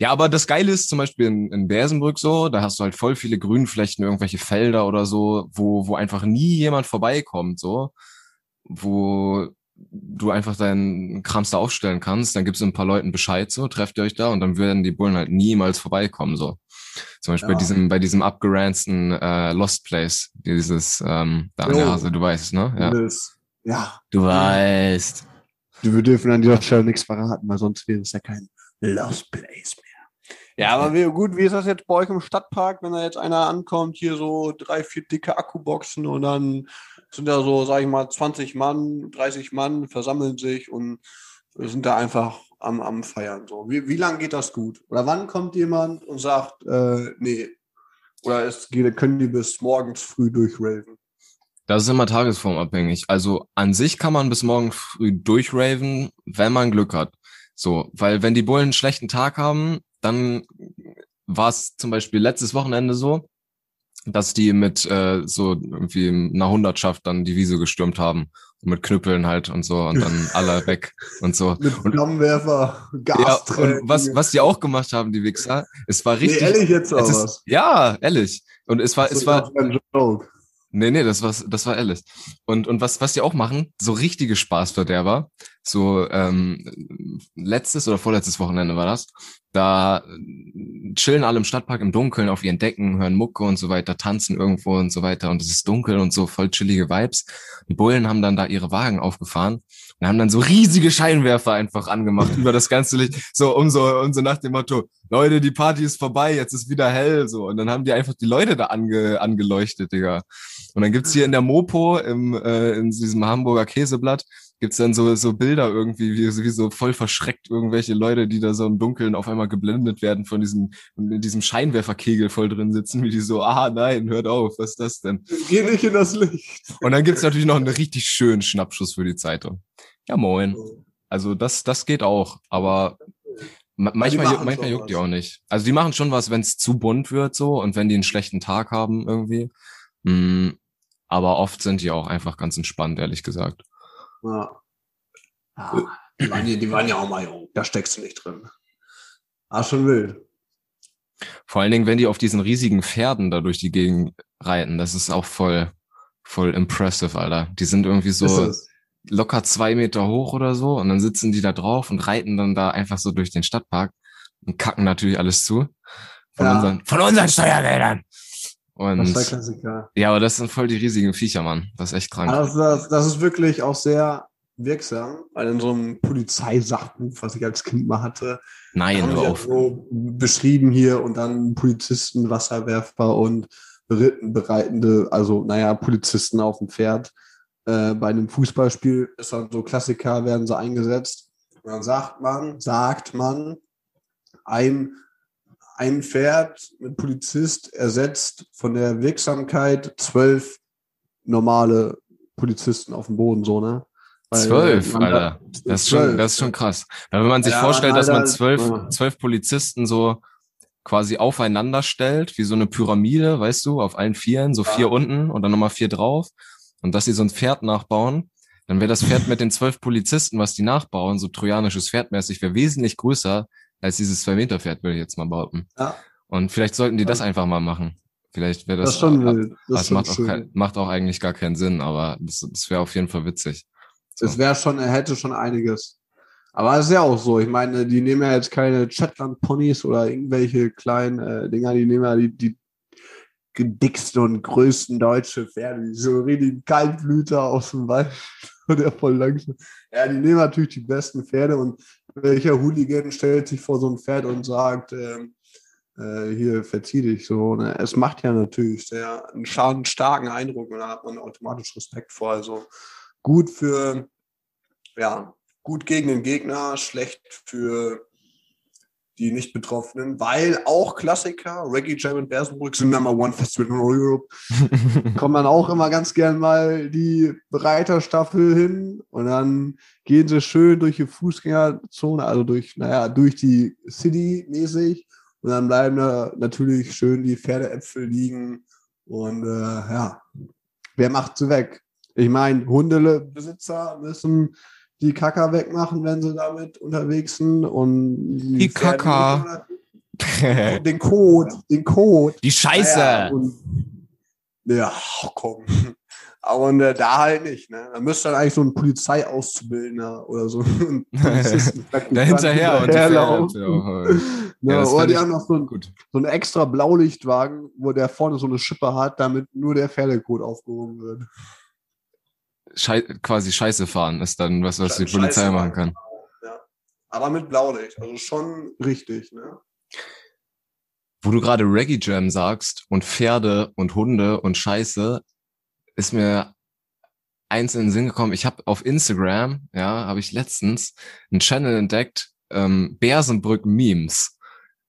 Ja, aber das Geile ist zum Beispiel in, in Bersenbrück so, da hast du halt voll viele Grünflächen, irgendwelche Felder oder so, wo, wo einfach nie jemand vorbeikommt, so, wo du einfach deinen Krams da aufstellen kannst, dann gibst du ein paar Leuten Bescheid so, trefft ihr euch da und dann werden die Bullen halt niemals vorbeikommen so. Zum Beispiel ja. bei diesem bei diesem abgeranzten äh, Lost Place, dieses ähm, da an der Hase, du weißt, ne? Ja. ja. Du weißt. Wir dürfen an dieser Stelle nichts verraten, weil sonst wäre es ja kein Lost Place mehr. Ja, aber [LAUGHS] wie, gut, wie ist das jetzt bei euch im Stadtpark, wenn da jetzt einer ankommt, hier so drei, vier dicke Akkuboxen und dann sind da so, sag ich mal, 20 Mann, 30 Mann versammeln sich und sind da einfach am, am Feiern. So. Wie, wie lange geht das gut? Oder wann kommt jemand und sagt, äh, nee, oder es geht, können die bis morgens früh durchraven? Das ist immer tagesformabhängig. Also an sich kann man bis morgens früh durchraven, wenn man Glück hat. So, weil wenn die Bullen einen schlechten Tag haben, dann war es zum Beispiel letztes Wochenende so, dass die mit äh, so irgendwie einer Hundertschaft dann die Wiese gestürmt haben und mit Knüppeln halt und so und dann [LAUGHS] alle weg und so. Mit Flammenwerfer, Gas. Ja, und was, was die auch gemacht haben, die Wichser, es war richtig. Nee, ehrlich jetzt auch was? Ja, ehrlich. Und es war, es war. Nee, nee, das war, das war ehrlich. Und, und was, was die auch machen, so richtige Spaßverderber, so ähm, letztes oder vorletztes Wochenende war das, da chillen alle im Stadtpark im Dunkeln auf ihren Decken, hören Mucke und so weiter, tanzen irgendwo und so weiter und es ist dunkel und so voll chillige Vibes. Die Bullen haben dann da ihre Wagen aufgefahren und haben dann so riesige Scheinwerfer einfach angemacht über das ganze Licht, so um so, um so nach dem Motto, Leute, die Party ist vorbei, jetzt ist wieder hell, so. Und dann haben die einfach die Leute da ange, angeleuchtet, Digga. Und dann gibt's hier in der Mopo, im, äh, in diesem Hamburger Käseblatt, gibt's dann so, so Bilder irgendwie, wie, wie so voll verschreckt irgendwelche Leute, die da so im Dunkeln auf einmal geblendet werden von diesem, in diesem Scheinwerferkegel voll drin sitzen, wie die so, ah nein, hört auf, was ist das denn? Geh nicht in das Licht. Und dann gibt's natürlich noch einen richtig schönen Schnappschuss für die Zeitung. Ja, moin. Also das, das geht auch, aber manchmal, manchmal juckt was. die auch nicht. Also die machen schon was, wenn es zu bunt wird so und wenn die einen schlechten Tag haben irgendwie. Mm, aber oft sind die auch einfach ganz entspannt, ehrlich gesagt. Ja. ja die, waren, die, waren ja auch mal jung. Da steckst du nicht drin. Ah, schon wild. Vor allen Dingen, wenn die auf diesen riesigen Pferden da durch die Gegend reiten, das ist auch voll, voll impressive, Alter. Die sind irgendwie so locker zwei Meter hoch oder so und dann sitzen die da drauf und reiten dann da einfach so durch den Stadtpark und kacken natürlich alles zu. Von, ja. unseren, von unseren Steuergeldern. Und, das ist der Klassiker. Ja, aber das sind voll die riesigen Viecher, Mann. Das ist echt krank. Also das, das ist wirklich auch sehr wirksam, weil in so einem Polizeisachbuch, was ich als Kind mal hatte, Nein, hör auf. So beschrieben hier und dann Polizisten, Wasserwerfer und bereitende, also naja, Polizisten auf dem Pferd. Äh, bei einem Fußballspiel ist dann so Klassiker, werden so eingesetzt. Und dann sagt man, sagt man, ein ein Pferd mit Polizist ersetzt von der Wirksamkeit zwölf normale Polizisten auf dem Boden, so, ne? Weil, zwölf, Alter. Das ist, schon, das ist schon krass. Weil wenn man sich ja, vorstellt, dass man zwölf, zwölf Polizisten so quasi aufeinander stellt, wie so eine Pyramide, weißt du, auf allen Vieren, so ja. vier unten und dann nochmal vier drauf, und dass sie so ein Pferd nachbauen, dann wäre das Pferd mit den zwölf Polizisten, was die nachbauen, so trojanisches Pferdmäßig, wäre wesentlich größer als dieses Zwei-Meter-Pferd, würde ich jetzt mal behaupten. Ja. Und vielleicht sollten die das einfach mal machen. Vielleicht wäre das, das schon wild. Das, das macht, auch kein, macht auch eigentlich gar keinen Sinn, aber das, das wäre auf jeden Fall witzig. So. Es wäre schon, er hätte schon einiges. Aber es ist ja auch so. Ich meine, die nehmen ja jetzt keine Shetland-Ponys oder irgendwelche kleinen äh, Dinger, die nehmen ja die, die dicksten und größten deutsche Pferde, die so richtig Kaltblüter aus dem Wald [LAUGHS] der voll langsam. Ja, die nehmen natürlich die besten Pferde und welcher Hooligan stellt sich vor so ein Pferd und sagt, äh, äh, hier verzieh dich so. Ne? Es macht ja natürlich sehr einen schaden, starken Eindruck und da hat man automatisch Respekt vor. Also gut für, ja, gut gegen den Gegner, schlecht für die Nicht-Betroffenen, weil auch Klassiker, Reggae Jam in Bersenbrück sind Number One Festival in Europe, [LAUGHS] kommen dann auch immer ganz gern mal die Reiterstaffel hin und dann gehen sie schön durch die Fußgängerzone, also durch, naja, durch die City mäßig und dann bleiben da natürlich schön die Pferdeäpfel liegen und äh, ja, wer macht sie weg? Ich meine, Hundebesitzer müssen die Kacker wegmachen, wenn sie damit unterwegs sind. Und die, die Kacker. den Code, den Code. Die Scheiße. Ja, und, ja komm. Aber und, äh, da halt nicht. Ne? Da müsste dann eigentlich so ein Polizeiauszubildender oder so. [LAUGHS] da hinterher und die ja, oder die haben noch so, ein, so einen extra Blaulichtwagen, wo der vorne so eine Schippe hat, damit nur der Pferdecode aufgehoben wird. Schei quasi Scheiße fahren ist dann was, was Scheiße die Polizei fahren. machen kann. Ja. Aber mit Blaulicht, also schon richtig, ne? Wo du gerade Reggae Jam sagst und Pferde und Hunde und Scheiße, ist mir eins in den Sinn gekommen. Ich habe auf Instagram, ja, habe ich letztens einen Channel entdeckt, ähm, Bersenbrück Memes.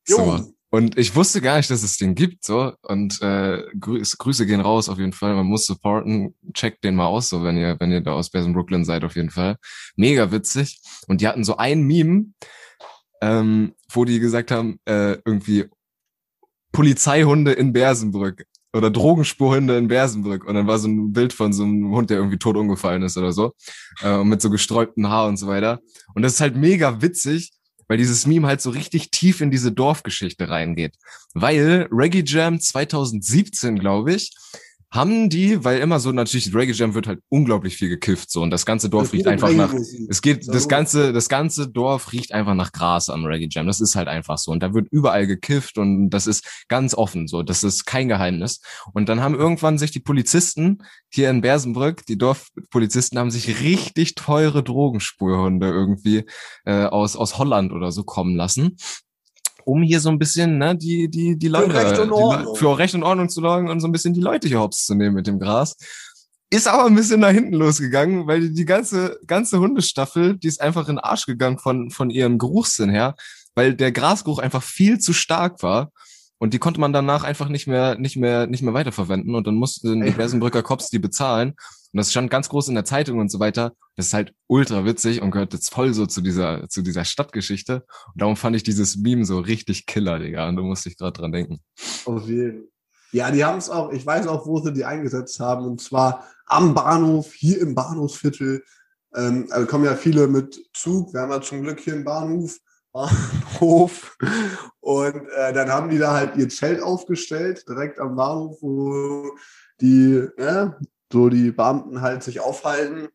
So. Und ich wusste gar nicht, dass es den gibt, so. Und äh, Grüße, Grüße gehen raus auf jeden Fall. Man muss supporten. Checkt den mal aus, so, wenn ihr, wenn ihr da aus Bersen Brooklyn seid, auf jeden Fall. Mega witzig. Und die hatten so ein Meme, ähm, wo die gesagt haben, äh, irgendwie Polizeihunde in Bersenbrück oder Drogenspurhunde in Bersenbrück. Und dann war so ein Bild von so einem Hund, der irgendwie tot umgefallen ist oder so. Äh, mit so gesträubtem Haar und so weiter. Und das ist halt mega witzig, weil dieses Meme halt so richtig tief in diese Dorfgeschichte reingeht. Weil Reggae Jam 2017, glaube ich, haben die, weil immer so natürlich Reggae Jam wird halt unglaublich viel gekifft so und das ganze Dorf das riecht einfach nach es geht das ganze das ganze Dorf riecht einfach nach Gras am Reggae Jam. Das ist halt einfach so. Und da wird überall gekifft und das ist ganz offen so, das ist kein Geheimnis. Und dann haben irgendwann sich die Polizisten hier in Bersenbrück, die Dorfpolizisten haben sich richtig teure Drogenspurhunde irgendwie äh, aus aus Holland oder so kommen lassen um hier so ein bisschen ne, die, die, die Leute, für Recht und Ordnung, die, für Recht und Ordnung zu sorgen und so ein bisschen die Leute hier hops zu nehmen mit dem Gras. Ist aber ein bisschen nach hinten losgegangen, weil die, die ganze, ganze Hundestaffel, die ist einfach in den Arsch gegangen von, von ihrem Geruchssinn her, weil der Grasgeruch einfach viel zu stark war. Und die konnte man danach einfach nicht mehr, nicht mehr, nicht mehr weiterverwenden. Und dann mussten die Bersenbrücker Cops die bezahlen. Und das stand ganz groß in der Zeitung und so weiter. Das ist halt ultra witzig und gehört jetzt voll so zu dieser, zu dieser Stadtgeschichte. Und darum fand ich dieses Meme so richtig killer, Digga. Und du musst dich gerade dran denken. Auf jeden. Ja, die haben es auch, ich weiß auch, wo sie die eingesetzt haben. Und zwar am Bahnhof, hier im Bahnhofsviertel. Ähm, also kommen ja viele mit Zug. Wir haben ja zum Glück hier einen Bahnhof. [LAUGHS] Bahnhof. Und äh, dann haben die da halt ihr Zelt aufgestellt, direkt am Bahnhof, wo die, ja, so die Beamten halt sich aufhalten.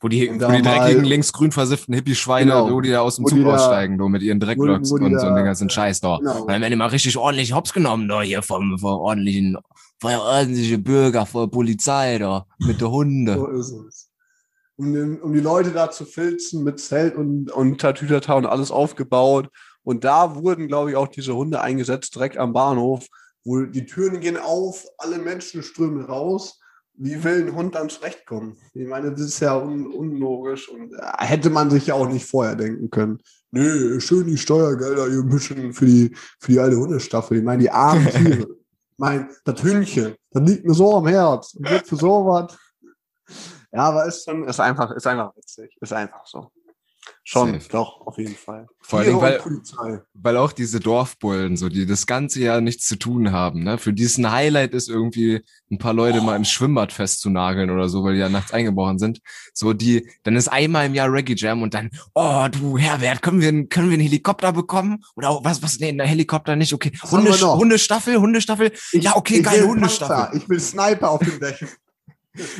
Wo die, wo die dreckigen, linksgrün versifften Hippie-Schweine, genau, wo die da aus dem Zug aussteigen, da, mit ihren Dreckblocks und so den ganzen Scheiß da. Genau. Dann werden die mal richtig ordentlich hops genommen, da hier vom, vom ordentlichen, von ordentliche Bürger, von Polizei da, mit der Hunde. So ist es. Um, den, um die Leute da zu filzen mit Zelt und, und Tatütata und alles aufgebaut. Und da wurden, glaube ich, auch diese Hunde eingesetzt, direkt am Bahnhof, wo die Türen gehen auf, alle Menschen strömen raus wie will ein Hund dann zurechtkommen? Ich meine, das ist ja un unlogisch und äh, hätte man sich ja auch nicht vorher denken können. Nö, schön die Steuergelder hier mischen für die, für die alte Hundestaffel. Ich meine, die armen [LAUGHS] Tiere. ich meine, das Hündchen, das liegt mir so am Herz. Und wird für sowas. Ja, aber ist schon, ist einfach, ist einfach witzig. Ist einfach so. Schon, Safe. doch, auf jeden Fall. Vor allem, weil, weil auch diese Dorfbullen, so, die das ganze Jahr nichts zu tun haben, ne? Für diesen Highlight ist irgendwie ein paar Leute oh. mal im Schwimmbad festzunageln oder so, weil die ja nachts eingebrochen sind. So, die, dann ist einmal im Jahr Reggae Jam und dann, oh, du Herbert, können wir, können wir einen Helikopter bekommen? Oder auch, was, was, nee, ein Helikopter nicht, okay. Hunde, Hundestaffel, Hundestaffel. Ich, ja, okay, geil, Hundestaffel. Panzer. Ich will Sniper auf dem Dächern. [LAUGHS]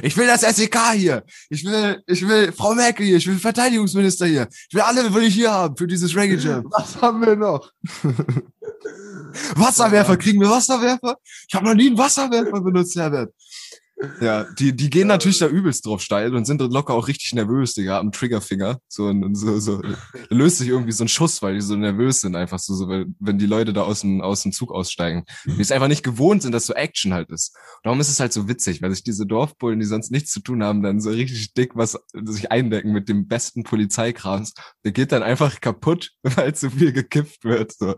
Ich will das SEK hier. Ich will, ich will Frau Merkel hier. Ich will Verteidigungsminister hier. Ich will alle, will ich hier haben für dieses Reggae Jam. [LAUGHS] Was haben wir noch? [LAUGHS] Wasserwerfer. Kriegen wir Wasserwerfer? Ich habe noch nie einen Wasserwerfer benutzt, Herbert. Ja, die, die gehen natürlich da übelst drauf steil und sind locker auch richtig nervös, Digga, am Triggerfinger. So, und so, so, [LAUGHS] löst sich irgendwie so ein Schuss, weil die so nervös sind, einfach so, so wenn die Leute da aus dem, aus dem Zug aussteigen. Die es einfach nicht gewohnt sind, dass so Action halt ist. Und darum ist es halt so witzig, weil sich diese Dorfbullen, die sonst nichts zu tun haben, dann so richtig dick was sich eindecken mit dem besten Polizeikrams. Der geht dann einfach kaputt, [LAUGHS] weil zu viel gekippt wird, so,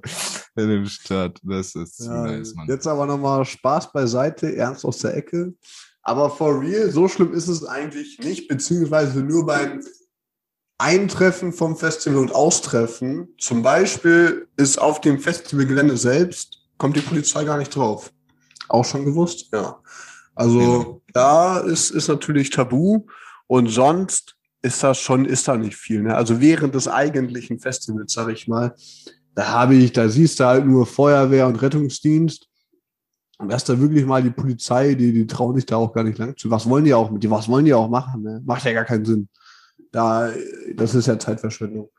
in dem Stadt. Das ist ja, nice, Mann. Jetzt aber nochmal Spaß beiseite, ernst aus der Ecke. Aber for real, so schlimm ist es eigentlich nicht, beziehungsweise nur beim Eintreffen vom Festival und Austreffen. Zum Beispiel ist auf dem Festivalgelände selbst, kommt die Polizei gar nicht drauf. Auch schon gewusst? Ja. Also da ist, ist natürlich tabu und sonst ist das schon, ist da nicht viel. Ne? Also während des eigentlichen Festivals, sag ich mal, da habe ich, da siehst du halt nur Feuerwehr und Rettungsdienst erst da wirklich mal die Polizei, die, die trauen sich da auch gar nicht lang zu. Was wollen die auch mit dir? Was wollen die auch machen? Ne? Macht ja gar keinen Sinn. Da, das ist ja Zeitverschwendung.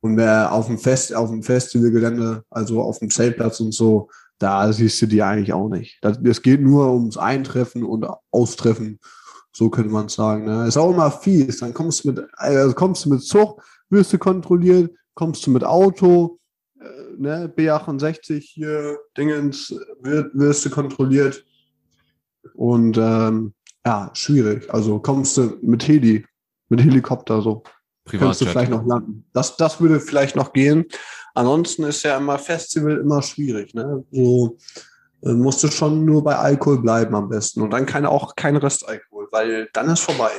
Und wer auf dem Fest, auf dem Festivalgelände, also auf dem Zeltplatz und so, da siehst du die eigentlich auch nicht. Das, das geht nur ums Eintreffen und Austreffen. So könnte man sagen. Ne? Ist auch immer fies. Dann kommst du mit, also kommst du mit Zug, wirst du kontrolliert, kommst du mit Auto, ne, B68 hier, Dingens, wird, wirst du kontrolliert. Und ähm, ja, schwierig. Also kommst du mit Heli, mit Helikopter so. Kannst du vielleicht noch landen. Das, das würde vielleicht noch gehen. Ansonsten ist ja immer Festival immer schwierig. Ne? So äh, musst du schon nur bei Alkohol bleiben am besten. Und dann keine, auch kein Restalkohol, weil dann ist vorbei.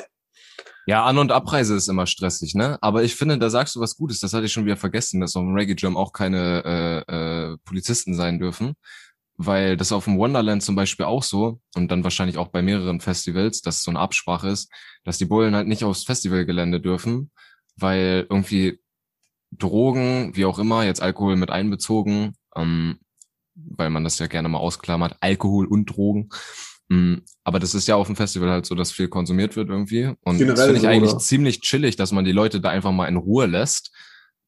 Ja, An- und Abreise ist immer stressig, ne? Aber ich finde, da sagst du was Gutes. Das hatte ich schon wieder vergessen, dass auf dem Reggae Jam auch keine äh, äh, Polizisten sein dürfen. Weil das auf dem Wonderland zum Beispiel auch so und dann wahrscheinlich auch bei mehreren Festivals, dass es so eine Absprache ist, dass die Bullen halt nicht aufs Festivalgelände dürfen, weil irgendwie Drogen, wie auch immer, jetzt Alkohol mit einbezogen, ähm, weil man das ja gerne mal ausklammert, Alkohol und Drogen, aber das ist ja auf dem Festival halt so, dass viel konsumiert wird irgendwie. Und Generell das finde ich eigentlich oder? ziemlich chillig, dass man die Leute da einfach mal in Ruhe lässt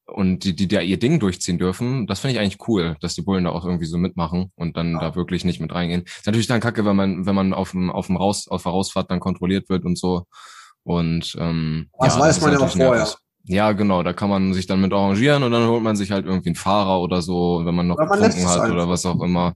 und die, die da ihr Ding durchziehen dürfen. Das finde ich eigentlich cool, dass die Bullen da auch irgendwie so mitmachen und dann ja. da wirklich nicht mit reingehen. Ist natürlich dann kacke, wenn man, wenn man auf dem, auf dem Raus, auf der Rausfahrt dann kontrolliert wird und so. Und ähm, das ja, weiß das man ja auch vorher. Nervig. Ja, genau, da kann man sich dann mit arrangieren und dann holt man sich halt irgendwie einen Fahrer oder so, wenn man noch getrunken hat oder was auch immer.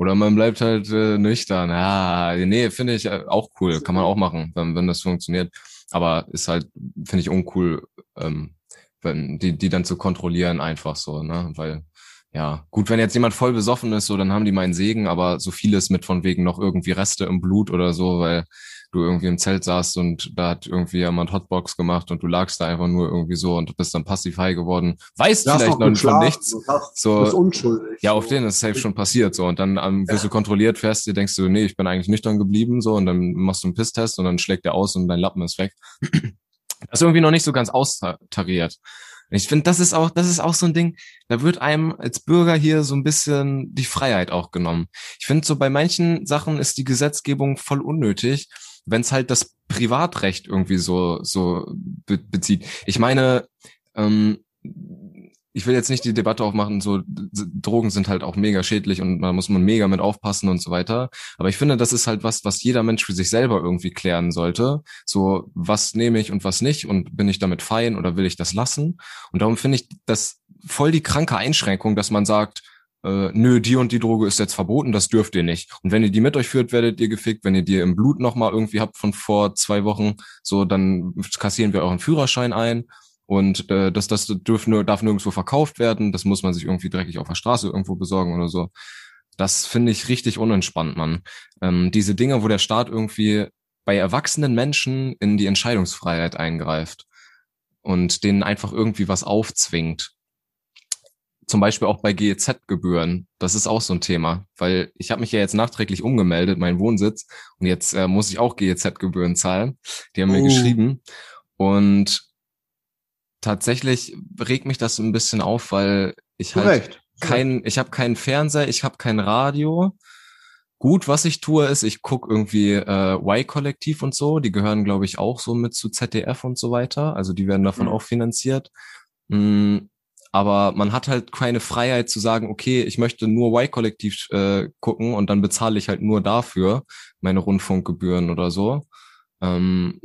Oder man bleibt halt äh, nüchtern. Ja, nee, finde ich äh, auch cool. Kann man auch machen, wenn, wenn das funktioniert. Aber ist halt, finde ich uncool, ähm, wenn die, die dann zu kontrollieren einfach so, ne? Weil, ja, gut, wenn jetzt jemand voll besoffen ist, so, dann haben die meinen Segen, aber so vieles mit von wegen noch irgendwie Reste im Blut oder so, weil du irgendwie im Zelt saßt und da hat irgendwie jemand Hotbox gemacht und du lagst da einfach nur irgendwie so und bist dann passiv high geworden. Weißt du vielleicht noch von nichts. so, bist unschuldig. Ja, auf denen ist safe schon passiert, so. Und dann ähm, wirst ja. du kontrolliert, fährst dir, denkst du, nee, ich bin eigentlich nüchtern geblieben, so. Und dann machst du einen Pisstest und dann schlägt der aus und dein Lappen ist weg. Das ist irgendwie noch nicht so ganz austariert. Ich finde, das ist auch, das ist auch so ein Ding, da wird einem als Bürger hier so ein bisschen die Freiheit auch genommen. Ich finde, so bei manchen Sachen ist die Gesetzgebung voll unnötig, wenn es halt das Privatrecht irgendwie so, so be bezieht. Ich meine, ähm, ich will jetzt nicht die Debatte aufmachen, so Drogen sind halt auch mega schädlich und man muss man mega mit aufpassen und so weiter. Aber ich finde, das ist halt was, was jeder Mensch für sich selber irgendwie klären sollte. So, was nehme ich und was nicht und bin ich damit fein oder will ich das lassen? Und darum finde ich das voll die kranke Einschränkung, dass man sagt, äh, nö, die und die Droge ist jetzt verboten, das dürft ihr nicht. Und wenn ihr die mit euch führt, werdet ihr gefickt. Wenn ihr die im Blut nochmal irgendwie habt von vor zwei Wochen, so, dann kassieren wir euren Führerschein ein. Und äh, das, das dürf darf nirgendwo verkauft werden. Das muss man sich irgendwie dreckig auf der Straße irgendwo besorgen oder so. Das finde ich richtig unentspannt, Mann. Ähm, diese Dinge, wo der Staat irgendwie bei erwachsenen Menschen in die Entscheidungsfreiheit eingreift und denen einfach irgendwie was aufzwingt zum Beispiel auch bei GEZ-Gebühren. Das ist auch so ein Thema, weil ich habe mich ja jetzt nachträglich umgemeldet, mein Wohnsitz, und jetzt äh, muss ich auch GEZ-Gebühren zahlen. Die haben oh. mir geschrieben. Und tatsächlich regt mich das ein bisschen auf, weil ich halt Recht. kein, ich habe keinen Fernseher, ich habe kein Radio. Gut, was ich tue, ist, ich guck irgendwie äh, Y-Kollektiv und so. Die gehören, glaube ich, auch so mit zu ZDF und so weiter. Also die werden davon mhm. auch finanziert. Mm, aber man hat halt keine Freiheit zu sagen, okay, ich möchte nur Y-Kollektiv äh, gucken und dann bezahle ich halt nur dafür meine Rundfunkgebühren oder so. Ähm,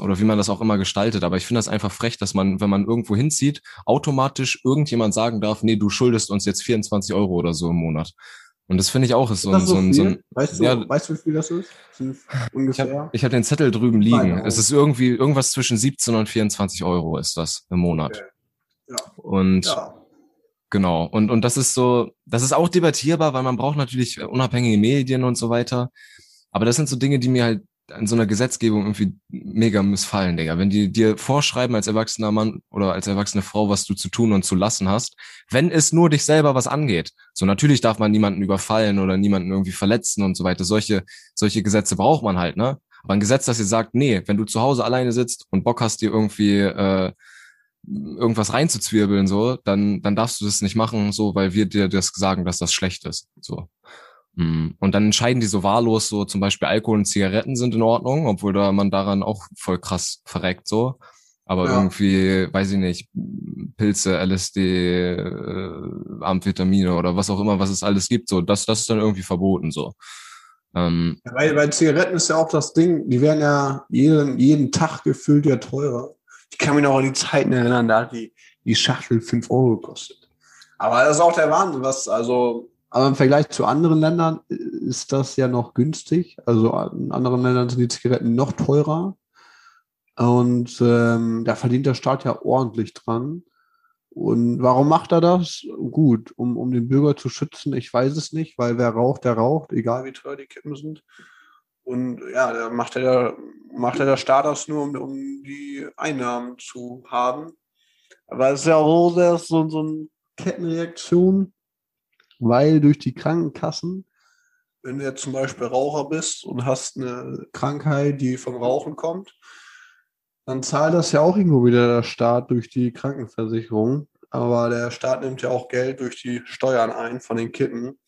oder wie man das auch immer gestaltet. Aber ich finde das einfach frech, dass man, wenn man irgendwo hinzieht, automatisch irgendjemand sagen darf, nee, du schuldest uns jetzt 24 Euro oder so im Monat. Und das finde ich auch ist so, ein, so, ein, so ein. Weißt du, ja, weißt du, wie viel das ist? Ungefähr. Ich habe hab den Zettel drüben liegen. Es ist irgendwie irgendwas zwischen 17 und 24 Euro ist das im Monat. Okay. Ja. Und ja. genau. Und, und das ist so, das ist auch debattierbar, weil man braucht natürlich unabhängige Medien und so weiter. Aber das sind so Dinge, die mir halt an so einer Gesetzgebung irgendwie mega missfallen, Digga. Wenn die dir vorschreiben als erwachsener Mann oder als erwachsene Frau, was du zu tun und zu lassen hast, wenn es nur dich selber was angeht. So natürlich darf man niemanden überfallen oder niemanden irgendwie verletzen und so weiter. Solche, solche Gesetze braucht man halt, ne? Aber ein Gesetz, das dir sagt, nee, wenn du zu Hause alleine sitzt und Bock hast, dir irgendwie äh, irgendwas reinzuzwirbeln, so, dann, dann darfst du das nicht machen, so, weil wir dir das sagen, dass das schlecht ist. So. Mm. Und dann entscheiden die so wahllos, so zum Beispiel Alkohol und Zigaretten sind in Ordnung, obwohl da man daran auch voll krass verreckt, so. Aber ja. irgendwie, weiß ich nicht, Pilze, LSD, äh, Amphetamine oder was auch immer, was es alles gibt, so, das, das ist dann irgendwie verboten, so. Ähm, ja, weil bei Zigaretten ist ja auch das Ding, die werden ja jeden, jeden Tag gefüllt ja teurer. Ich kann mich noch an die Zeiten erinnern, da hat die, die Schachtel fünf Euro gekostet. Aber das ist auch der Wahnsinn, was, also, aber im Vergleich zu anderen Ländern ist das ja noch günstig. Also in anderen Ländern sind die Zigaretten noch teurer. Und ähm, da verdient der Staat ja ordentlich dran. Und warum macht er das? Gut, um, um den Bürger zu schützen, ich weiß es nicht, weil wer raucht, der raucht, egal wie teuer die Kippen sind. Und ja, da macht er, macht er der Staat das nur, um, um die Einnahmen zu haben. Aber es ist ja auch so, so eine Kettenreaktion, weil durch die Krankenkassen, wenn du jetzt zum Beispiel Raucher bist und hast eine Krankheit, die vom Rauchen kommt, dann zahlt das ja auch irgendwo wieder der Staat durch die Krankenversicherung. Aber der Staat nimmt ja auch Geld durch die Steuern ein von den Kippen.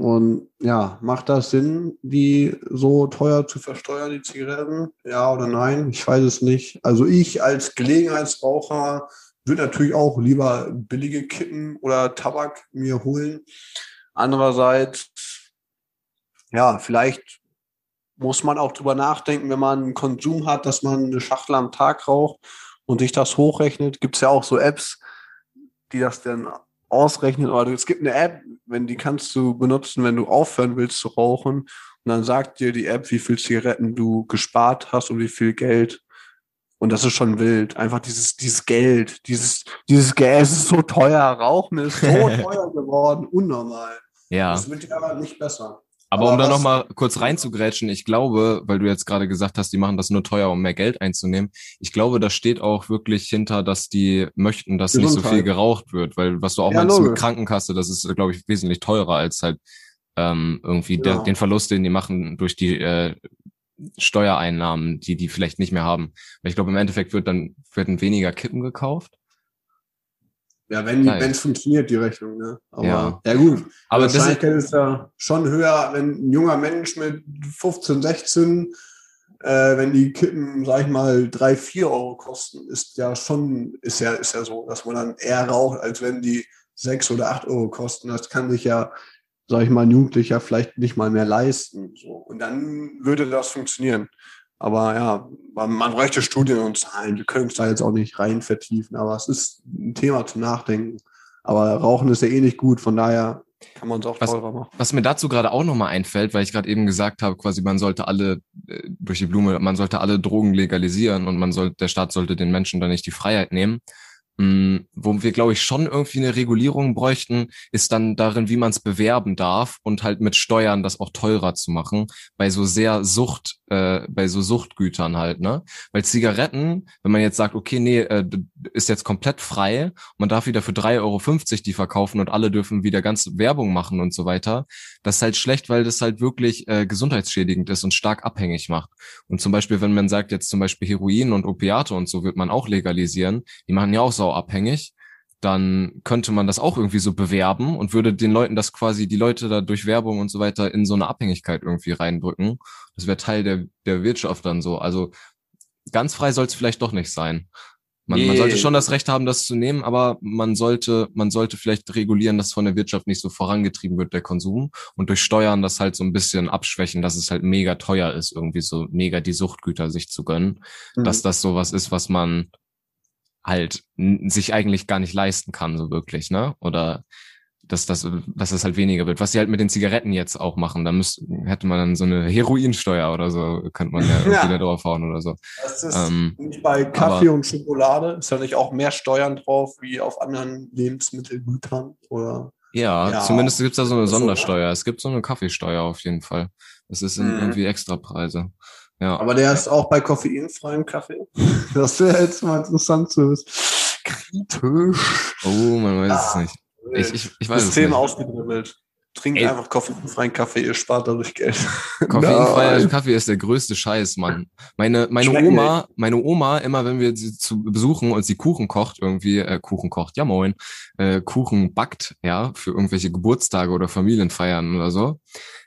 Und ja, macht das Sinn, die so teuer zu versteuern, die Zigaretten? Ja oder nein? Ich weiß es nicht. Also ich als Gelegenheitsraucher würde natürlich auch lieber billige Kippen oder Tabak mir holen. Andererseits, ja, vielleicht muss man auch drüber nachdenken, wenn man einen Konsum hat, dass man eine Schachtel am Tag raucht und sich das hochrechnet. Gibt es ja auch so Apps, die das dann ausrechnen. Oder es gibt eine App, wenn die kannst du benutzen, wenn du aufhören willst zu rauchen. Und dann sagt dir die App, wie viel Zigaretten du gespart hast und wie viel Geld. Und das ist schon wild. Einfach dieses, dieses Geld, dieses, dieses Geld, es ist so teuer. Rauchen ist so [LAUGHS] teuer geworden, unnormal. Ja. Das wird ja nicht besser. Aber, Aber um da nochmal kurz reinzugrätschen, ich glaube, weil du jetzt gerade gesagt hast, die machen das nur teuer, um mehr Geld einzunehmen. Ich glaube, da steht auch wirklich hinter, dass die möchten, dass Gesundheit. nicht so viel geraucht wird, weil was du auch ja, meinst logisch. mit Krankenkasse, das ist, glaube ich, wesentlich teurer als halt ähm, irgendwie ja. der, den Verlust, den die machen durch die äh, Steuereinnahmen, die die vielleicht nicht mehr haben. Weil ich glaube, im Endeffekt wird dann werden weniger Kippen gekauft ja, wenn es funktioniert, die Rechnung. Ne? Aber, ja. ja gut. Aber das ist ja schon höher, wenn ein junger Mensch mit 15, 16, äh, wenn die Kippen, sag ich mal, drei, vier Euro kosten, ist ja schon, ist ja, ist ja so, dass man dann eher raucht, als wenn die sechs oder acht Euro kosten. Das kann sich ja, sag ich mal, ein Jugendlicher vielleicht nicht mal mehr leisten. So. Und dann würde das funktionieren. Aber ja, man bräuchte Studien und Zahlen. Wir können uns da jetzt auch nicht rein vertiefen, aber es ist ein Thema zum Nachdenken. Aber Rauchen ist ja eh nicht gut, von daher kann man es auch was, teurer machen. Was mir dazu gerade auch nochmal einfällt, weil ich gerade eben gesagt habe, quasi man sollte alle äh, durch die Blume, man sollte alle Drogen legalisieren und man sollte, der Staat sollte den Menschen da nicht die Freiheit nehmen. Mm, wo wir, glaube ich, schon irgendwie eine Regulierung bräuchten, ist dann darin, wie man es bewerben darf und halt mit Steuern das auch teurer zu machen, bei so sehr Sucht, äh, bei so Suchtgütern halt, ne? Weil Zigaretten, wenn man jetzt sagt, okay, nee, äh, ist jetzt komplett frei, man darf wieder für 3,50 Euro die verkaufen und alle dürfen wieder ganz Werbung machen und so weiter, das ist halt schlecht, weil das halt wirklich äh, gesundheitsschädigend ist und stark abhängig macht. Und zum Beispiel, wenn man sagt, jetzt zum Beispiel Heroin und Opiate und so wird man auch legalisieren, die machen ja auch so abhängig, dann könnte man das auch irgendwie so bewerben und würde den Leuten das quasi, die Leute da durch Werbung und so weiter in so eine Abhängigkeit irgendwie reindrücken. Das wäre Teil der, der Wirtschaft dann so. Also ganz frei soll es vielleicht doch nicht sein. Man, man Nee. sollte schon das Recht haben, das zu nehmen, aber man sollte, man sollte vielleicht regulieren, dass von der Wirtschaft nicht so vorangetrieben wird, der Konsum. Und durch Steuern das halt so ein bisschen abschwächen, dass es halt mega teuer ist, irgendwie so mega die Suchtgüter sich zu gönnen. Mhm. Dass das sowas ist, was man halt sich eigentlich gar nicht leisten kann, so wirklich, ne? Oder dass das, dass das halt weniger wird. Was sie halt mit den Zigaretten jetzt auch machen, da müsste, hätte man dann so eine Heroinsteuer oder so, könnte man ja [LAUGHS] irgendwie Ja. da draufhauen oder so. Das ist Ähm, nicht bei Kaffee und Schokolade. Ist da nicht auch mehr Steuern drauf wie auf anderen Lebensmittelgütern? Oder? Ja, Ja. zumindest gibt's da so eine So, Sondersteuer. Es gibt so eine Kaffeesteuer auf jeden Fall. Das ist Mhm. irgendwie Extrapreise. Ja. Aber der ist auch bei koffeinfreiem Kaffee. [LAUGHS] Das wäre jetzt mal interessant zu wissen. Kritisch. Oh, man weiß es Ah, nicht. Ich, ich, ich weiß es System ausgedribbelt. Trinkt Ey. einfach koffeinfreien Kaffee, ihr spart dadurch Geld. [LAUGHS] Koffeinfreier. Kaffee ist der größte Scheiß, Mann. Meine, meine Oma, meine Oma, immer wenn wir sie zu besuchen und sie Kuchen kocht, irgendwie, äh, Kuchen kocht, ja moin, äh, Kuchen backt, ja, für irgendwelche Geburtstage oder Familienfeiern oder so,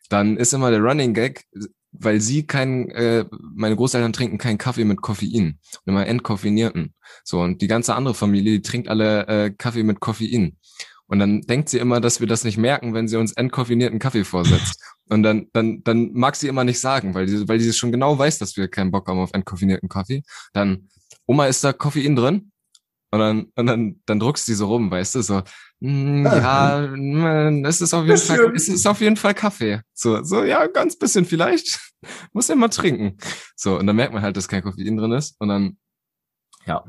dann ist immer der Running Gag, weil sie kein, äh, meine Großeltern trinken keinen Kaffee mit Koffein, immer entkoffinierten. So, und die ganze andere Familie, die trinkt alle äh, Kaffee mit Koffein. Und dann denkt sie immer, dass wir das nicht merken, wenn sie uns entkoffinierten Kaffee vorsetzt. Und dann, dann, dann mag sie immer nicht sagen, weil die, weil die schon genau weiß, dass wir keinen Bock haben auf entkoffinierten Kaffee. Dann, Oma, ist da Koffein drin? Und dann, und dann, dann druckst du die so rum, weißt du, so, ja, mm, es ist auf jeden Fall, es ist auf jeden Fall Kaffee. So, so, ja, ganz bisschen vielleicht. [LAUGHS] Muss ja mal trinken. So, und dann merkt man halt, dass kein Koffein drin ist. Und dann, ja.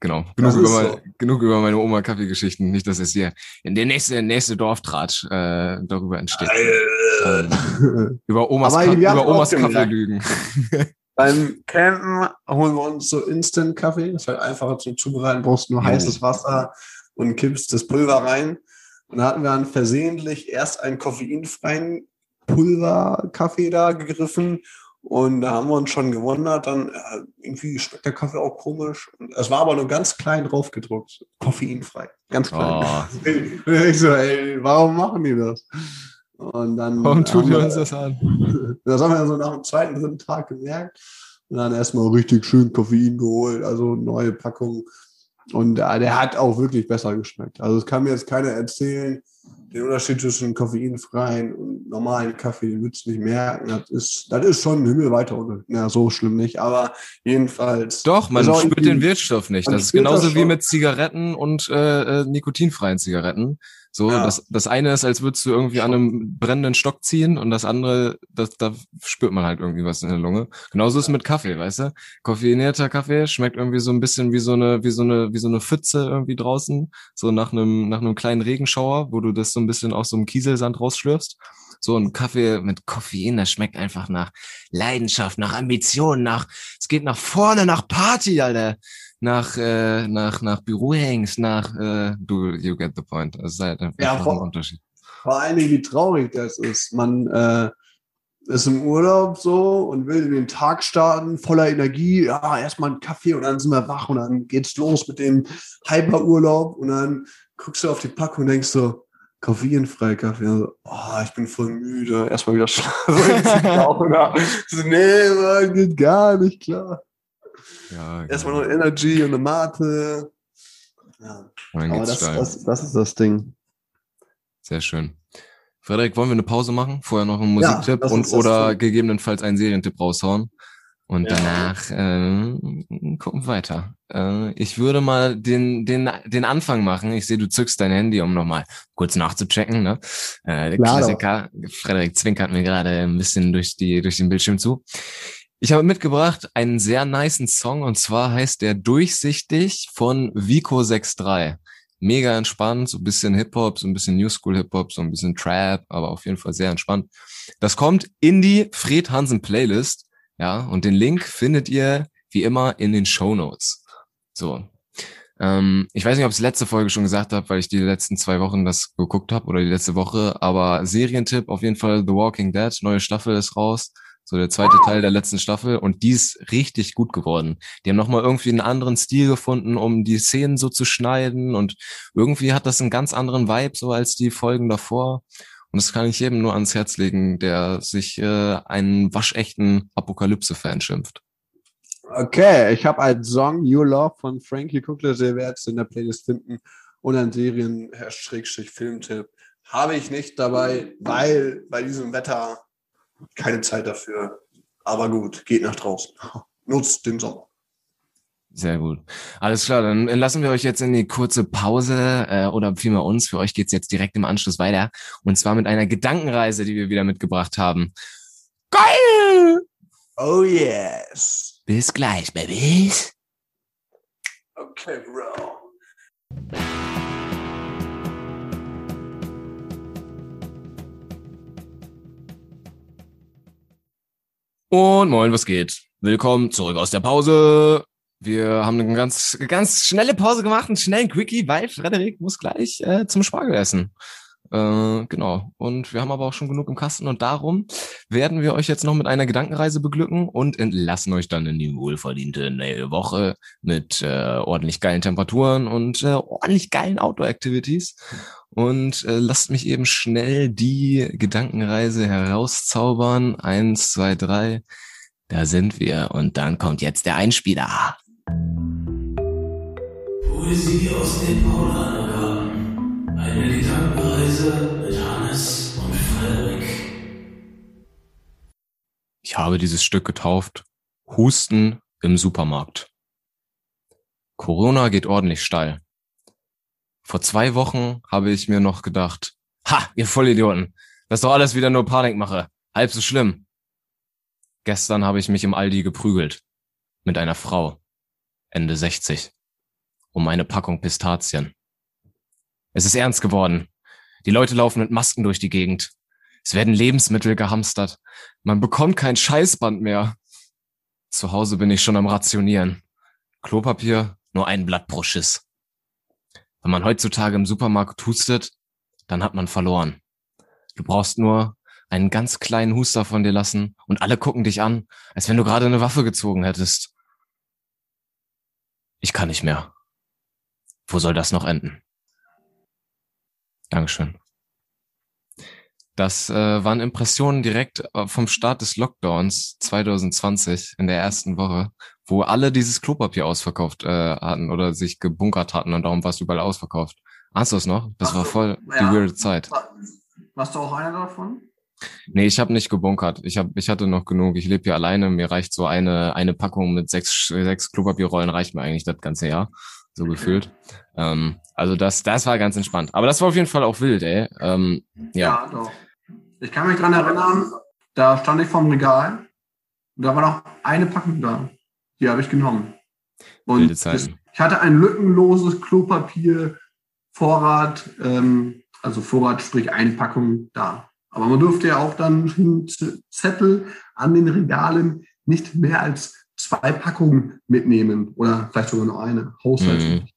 Genau. Genug über, mein, so. genug über meine Oma Kaffeegeschichten. Nicht, dass es hier in der nächste, nächste Dorftratsch äh, darüber entsteht. Ähm, über Omas, Ka über Omas. Kaffee lügen. [LAUGHS] Beim Campen holen wir uns so Instant-Kaffee. Das ist halt einfacher zum Zubereiten. Brauchst nur Jo. heißes Wasser und kippst das Pulver rein. Und da hatten wir dann versehentlich erst einen koffeinfreien Pulverkaffee da gegriffen. Und da haben wir uns schon gewundert, dann äh, irgendwie schmeckt der Kaffee auch komisch. Es war aber nur ganz klein drauf gedruckt. Koffeinfrei. Ganz klein. Oh. [LAUGHS] Ich so, ey, warum machen die das? Und dann Warum ihr wir- uns das an? [LAUGHS] das haben wir so nach dem zweiten, dritten Tag gemerkt. Und dann erstmal richtig schön Koffein geholt, also neue Packung. Und äh, der hat auch wirklich besser geschmeckt. Also es kann mir jetzt keiner erzählen, den Unterschied zwischen koffeinfreien und normalen Kaffee, den würdest du nicht merken. Das ist, das ist schon ein himmelweiter Unterschied. Ja, so schlimm nicht, aber jedenfalls. Doch, man auch spürt den Wirkstoff nicht. Das ist spürt das genauso wie mit Zigaretten und äh, äh, nikotinfreien Zigaretten. So, Ja. das, das eine ist, als würdest du irgendwie an einem brennenden Stock ziehen und das andere, das, da spürt man halt irgendwie was in der Lunge. Genauso ist es mit Kaffee, weißt du? Koffeinierter Kaffee schmeckt irgendwie so ein bisschen wie so eine, wie so eine, wie so eine Pfütze irgendwie draußen, so nach einem, nach einem kleinen Regenschauer, wo du das so ein bisschen aus so einem Kieselsand rausschlürfst. So ein Kaffee mit Koffein, das schmeckt einfach nach Leidenschaft, nach Ambition, nach, es geht nach vorne, nach Party, Alter. Nach, äh, nach, nach Bürohengst, nach, äh, du, you get the point. Das ist halt einfach Ja, ein vor- Unterschied. Vor allen Dingen, wie traurig das ist. Man äh, ist im Urlaub so und will in den Tag starten, voller Energie. Ja, erstmal einen Kaffee und dann sind wir wach und dann geht's los mit dem Hyperurlaub und dann guckst du auf die Packung und denkst so, koffeinfrei Kaffee. Also, oh, ich bin voll müde. Erstmal wieder schlafen. [LAUGHS] [LAUGHS] nee, Mann, geht gar nicht klar. Ja, Erstmal genau. noch Energy und eine Mate. Ja, Und dann aber geht's das, das, das ist das Ding. Sehr schön. Frederik, wollen wir eine Pause machen? Vorher noch einen Ja, Musiktipp lass und oder tun. gegebenenfalls einen Serientipp raushauen. Und Ja. danach äh, gucken wir weiter. Äh, ich würde mal den, den, den Anfang machen. Ich sehe, du zückst dein Handy, um nochmal kurz nachzuchecken. Ne? Äh, der Klar doch. Klassiker. Frederik zwinkert mir gerade ein bisschen durch, die, durch den Bildschirm zu. Ich habe mitgebracht einen sehr niceen Song und zwar heißt der Durchsichtig von Vico 63 mega entspannt, so ein bisschen Hip-Hop, so ein bisschen New School Hip-Hop, so ein bisschen Trap, aber auf jeden Fall sehr entspannt. Das kommt in die Fred Hansen Playlist, ja, und den Link findet ihr wie immer in den Show Notes. So. Ähm, ich weiß nicht, ob ich es letzte Folge schon gesagt habe, weil ich die letzten zwei Wochen das geguckt habe oder die letzte Woche, aber Serientipp auf jeden Fall The Walking Dead, neue Staffel ist raus. So der zweite Teil der letzten Staffel und die ist richtig gut geworden. Die haben nochmal irgendwie einen anderen Stil gefunden, um die Szenen so zu schneiden und irgendwie hat das einen ganz anderen Vibe so als die Folgen davor. Und das kann ich jedem nur ans Herz legen, der sich äh, einen waschechten Apokalypse-Fan schimpft. Okay, ich habe einen Song You Love von Frankie Cookler, der werdet in der Playlist finden und einen Serien-Filmtipp habe ich nicht dabei, weil bei diesem Wetter keine Zeit dafür. Aber gut, geht nach draußen. [LAUGHS] Nutzt den Sommer. Sehr gut. Alles klar, dann lassen wir euch jetzt in die kurze Pause äh, oder vielmehr uns. Für euch geht's jetzt direkt im Anschluss weiter. Und zwar mit einer Gedankenreise, die wir wieder mitgebracht haben. Geil! Oh yes. Bis gleich, Babys. Okay, Bro. Und moin, was geht? Willkommen zurück aus der Pause. Wir haben eine ganz, ganz schnelle Pause gemacht, einen schnellen Quickie, weil Frederik muss gleich äh, zum Spargel essen. Äh, genau. Und wir haben aber auch schon genug im Kasten und darum werden wir euch jetzt noch mit einer Gedankenreise beglücken und entlassen euch dann in die wohlverdiente neue Woche mit äh, ordentlich geilen Temperaturen und äh, ordentlich geilen Outdoor-Activities. Und äh, lasst mich eben schnell die Gedankenreise herauszaubern. Eins, zwei, drei. Da sind wir. Und dann kommt jetzt der Einspieler. Poesie aus dem Paulanergarten. Eine Gedankenreise mit Hannes und Frederik. Ich habe dieses Stück getauft. Husten im Supermarkt. Corona geht ordentlich steil. Vor zwei Wochen habe ich mir noch gedacht, ha, ihr Vollidioten, das ist doch alles wieder nur Panikmache. Halb so schlimm. Gestern habe ich mich im Aldi geprügelt. Mit einer Frau. Ende 60. Um eine Packung Pistazien. Es ist ernst geworden. Die Leute laufen mit Masken durch die Gegend. Es werden Lebensmittel gehamstert. Man bekommt kein Scheißband mehr. Zu Hause bin ich schon am Rationieren. Klopapier, nur ein Blatt pro Schiss. Wenn man heutzutage im Supermarkt hustet, dann hat man verloren. Du brauchst nur einen ganz kleinen Huster von dir lassen und alle gucken dich an, als wenn du gerade eine Waffe gezogen hättest. Ich kann nicht mehr. Wo soll das noch enden? Dankeschön. Das äh, waren Impressionen direkt äh, vom Start des Lockdowns 2020 in der ersten Woche, wo alle dieses Klopapier ausverkauft äh, hatten oder sich gebunkert hatten und darum war es überall ausverkauft. Hast du es noch? Das war voll die ja. weirde Zeit. Warst du auch einer davon? Nee, ich habe nicht gebunkert. Ich hab, ich hatte noch genug. Ich lebe hier alleine. Mir reicht so eine eine Packung mit sechs sechs Klopapierrollen reicht mir eigentlich das ganze Jahr, so gefühlt. Ähm, also das das war ganz entspannt. Aber das war auf jeden Fall auch wild, ey. Ähm, ja. ja, doch. Ich kann mich dran erinnern, da stand ich vorm Regal und da war noch eine Packung da. Die habe ich genommen. Und das, ich hatte ein lückenloses Klopapier Vorrat, ähm, also Vorrat, sprich eine Packung da. Aber man durfte ja auch dann Zettel an den Regalen nicht mehr als zwei Packungen mitnehmen oder vielleicht sogar nur eine. Haushalt. Mhm.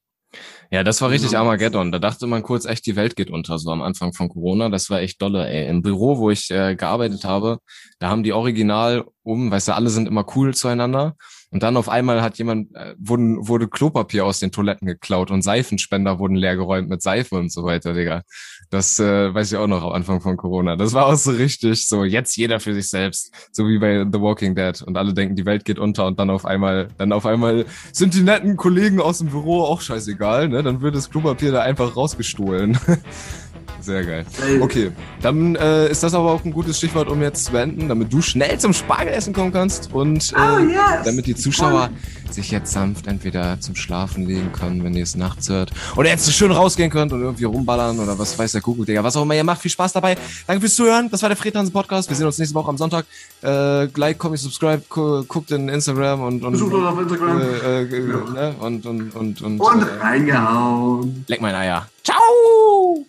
Ja, das war richtig Armageddon. Da dachte man kurz echt, die Welt geht unter, so am Anfang von Corona. Das war echt dolle, ey. Im Büro, wo ich äh, gearbeitet habe, da haben die original um, weißt du, alle sind immer cool zueinander. Und dann auf einmal hat jemand, äh, wurden, wurde Klopapier aus den Toiletten geklaut und Seifenspender wurden leergeräumt mit Seife und so weiter, Digga. Das äh, weiß ich auch noch am Anfang von Corona. Das war auch so richtig, so jetzt jeder für sich selbst, so wie bei The Walking Dead. Und alle denken, die Welt geht unter und dann auf einmal, dann auf einmal sind die netten Kollegen aus dem Büro auch scheißegal, ne? Dann wird das Klopapier da einfach rausgestohlen. [LAUGHS] Sehr geil. Okay, dann äh, ist das aber auch ein gutes Stichwort, um jetzt zu beenden, damit du schnell zum Spargelessen kommen kannst und äh, oh, yes. damit die Zuschauer sich jetzt sanft entweder zum Schlafen legen können, wenn ihr es nachts hört, oder jetzt so schön rausgehen könnt und irgendwie rumballern oder was weiß der Kuckuck, Digga. Was auch immer ihr macht, viel Spaß dabei. Danke fürs Zuhören. Das war der Fredhansen Podcast. Wir sehen uns nächste Woche am Sonntag. Äh, like, comment, subscribe, gu guckt in Instagram und und Besucht uns auf Instagram. Äh, äh, ja. ne? und und und und, und äh, reingehauen. Leck mein Eier. Ciao.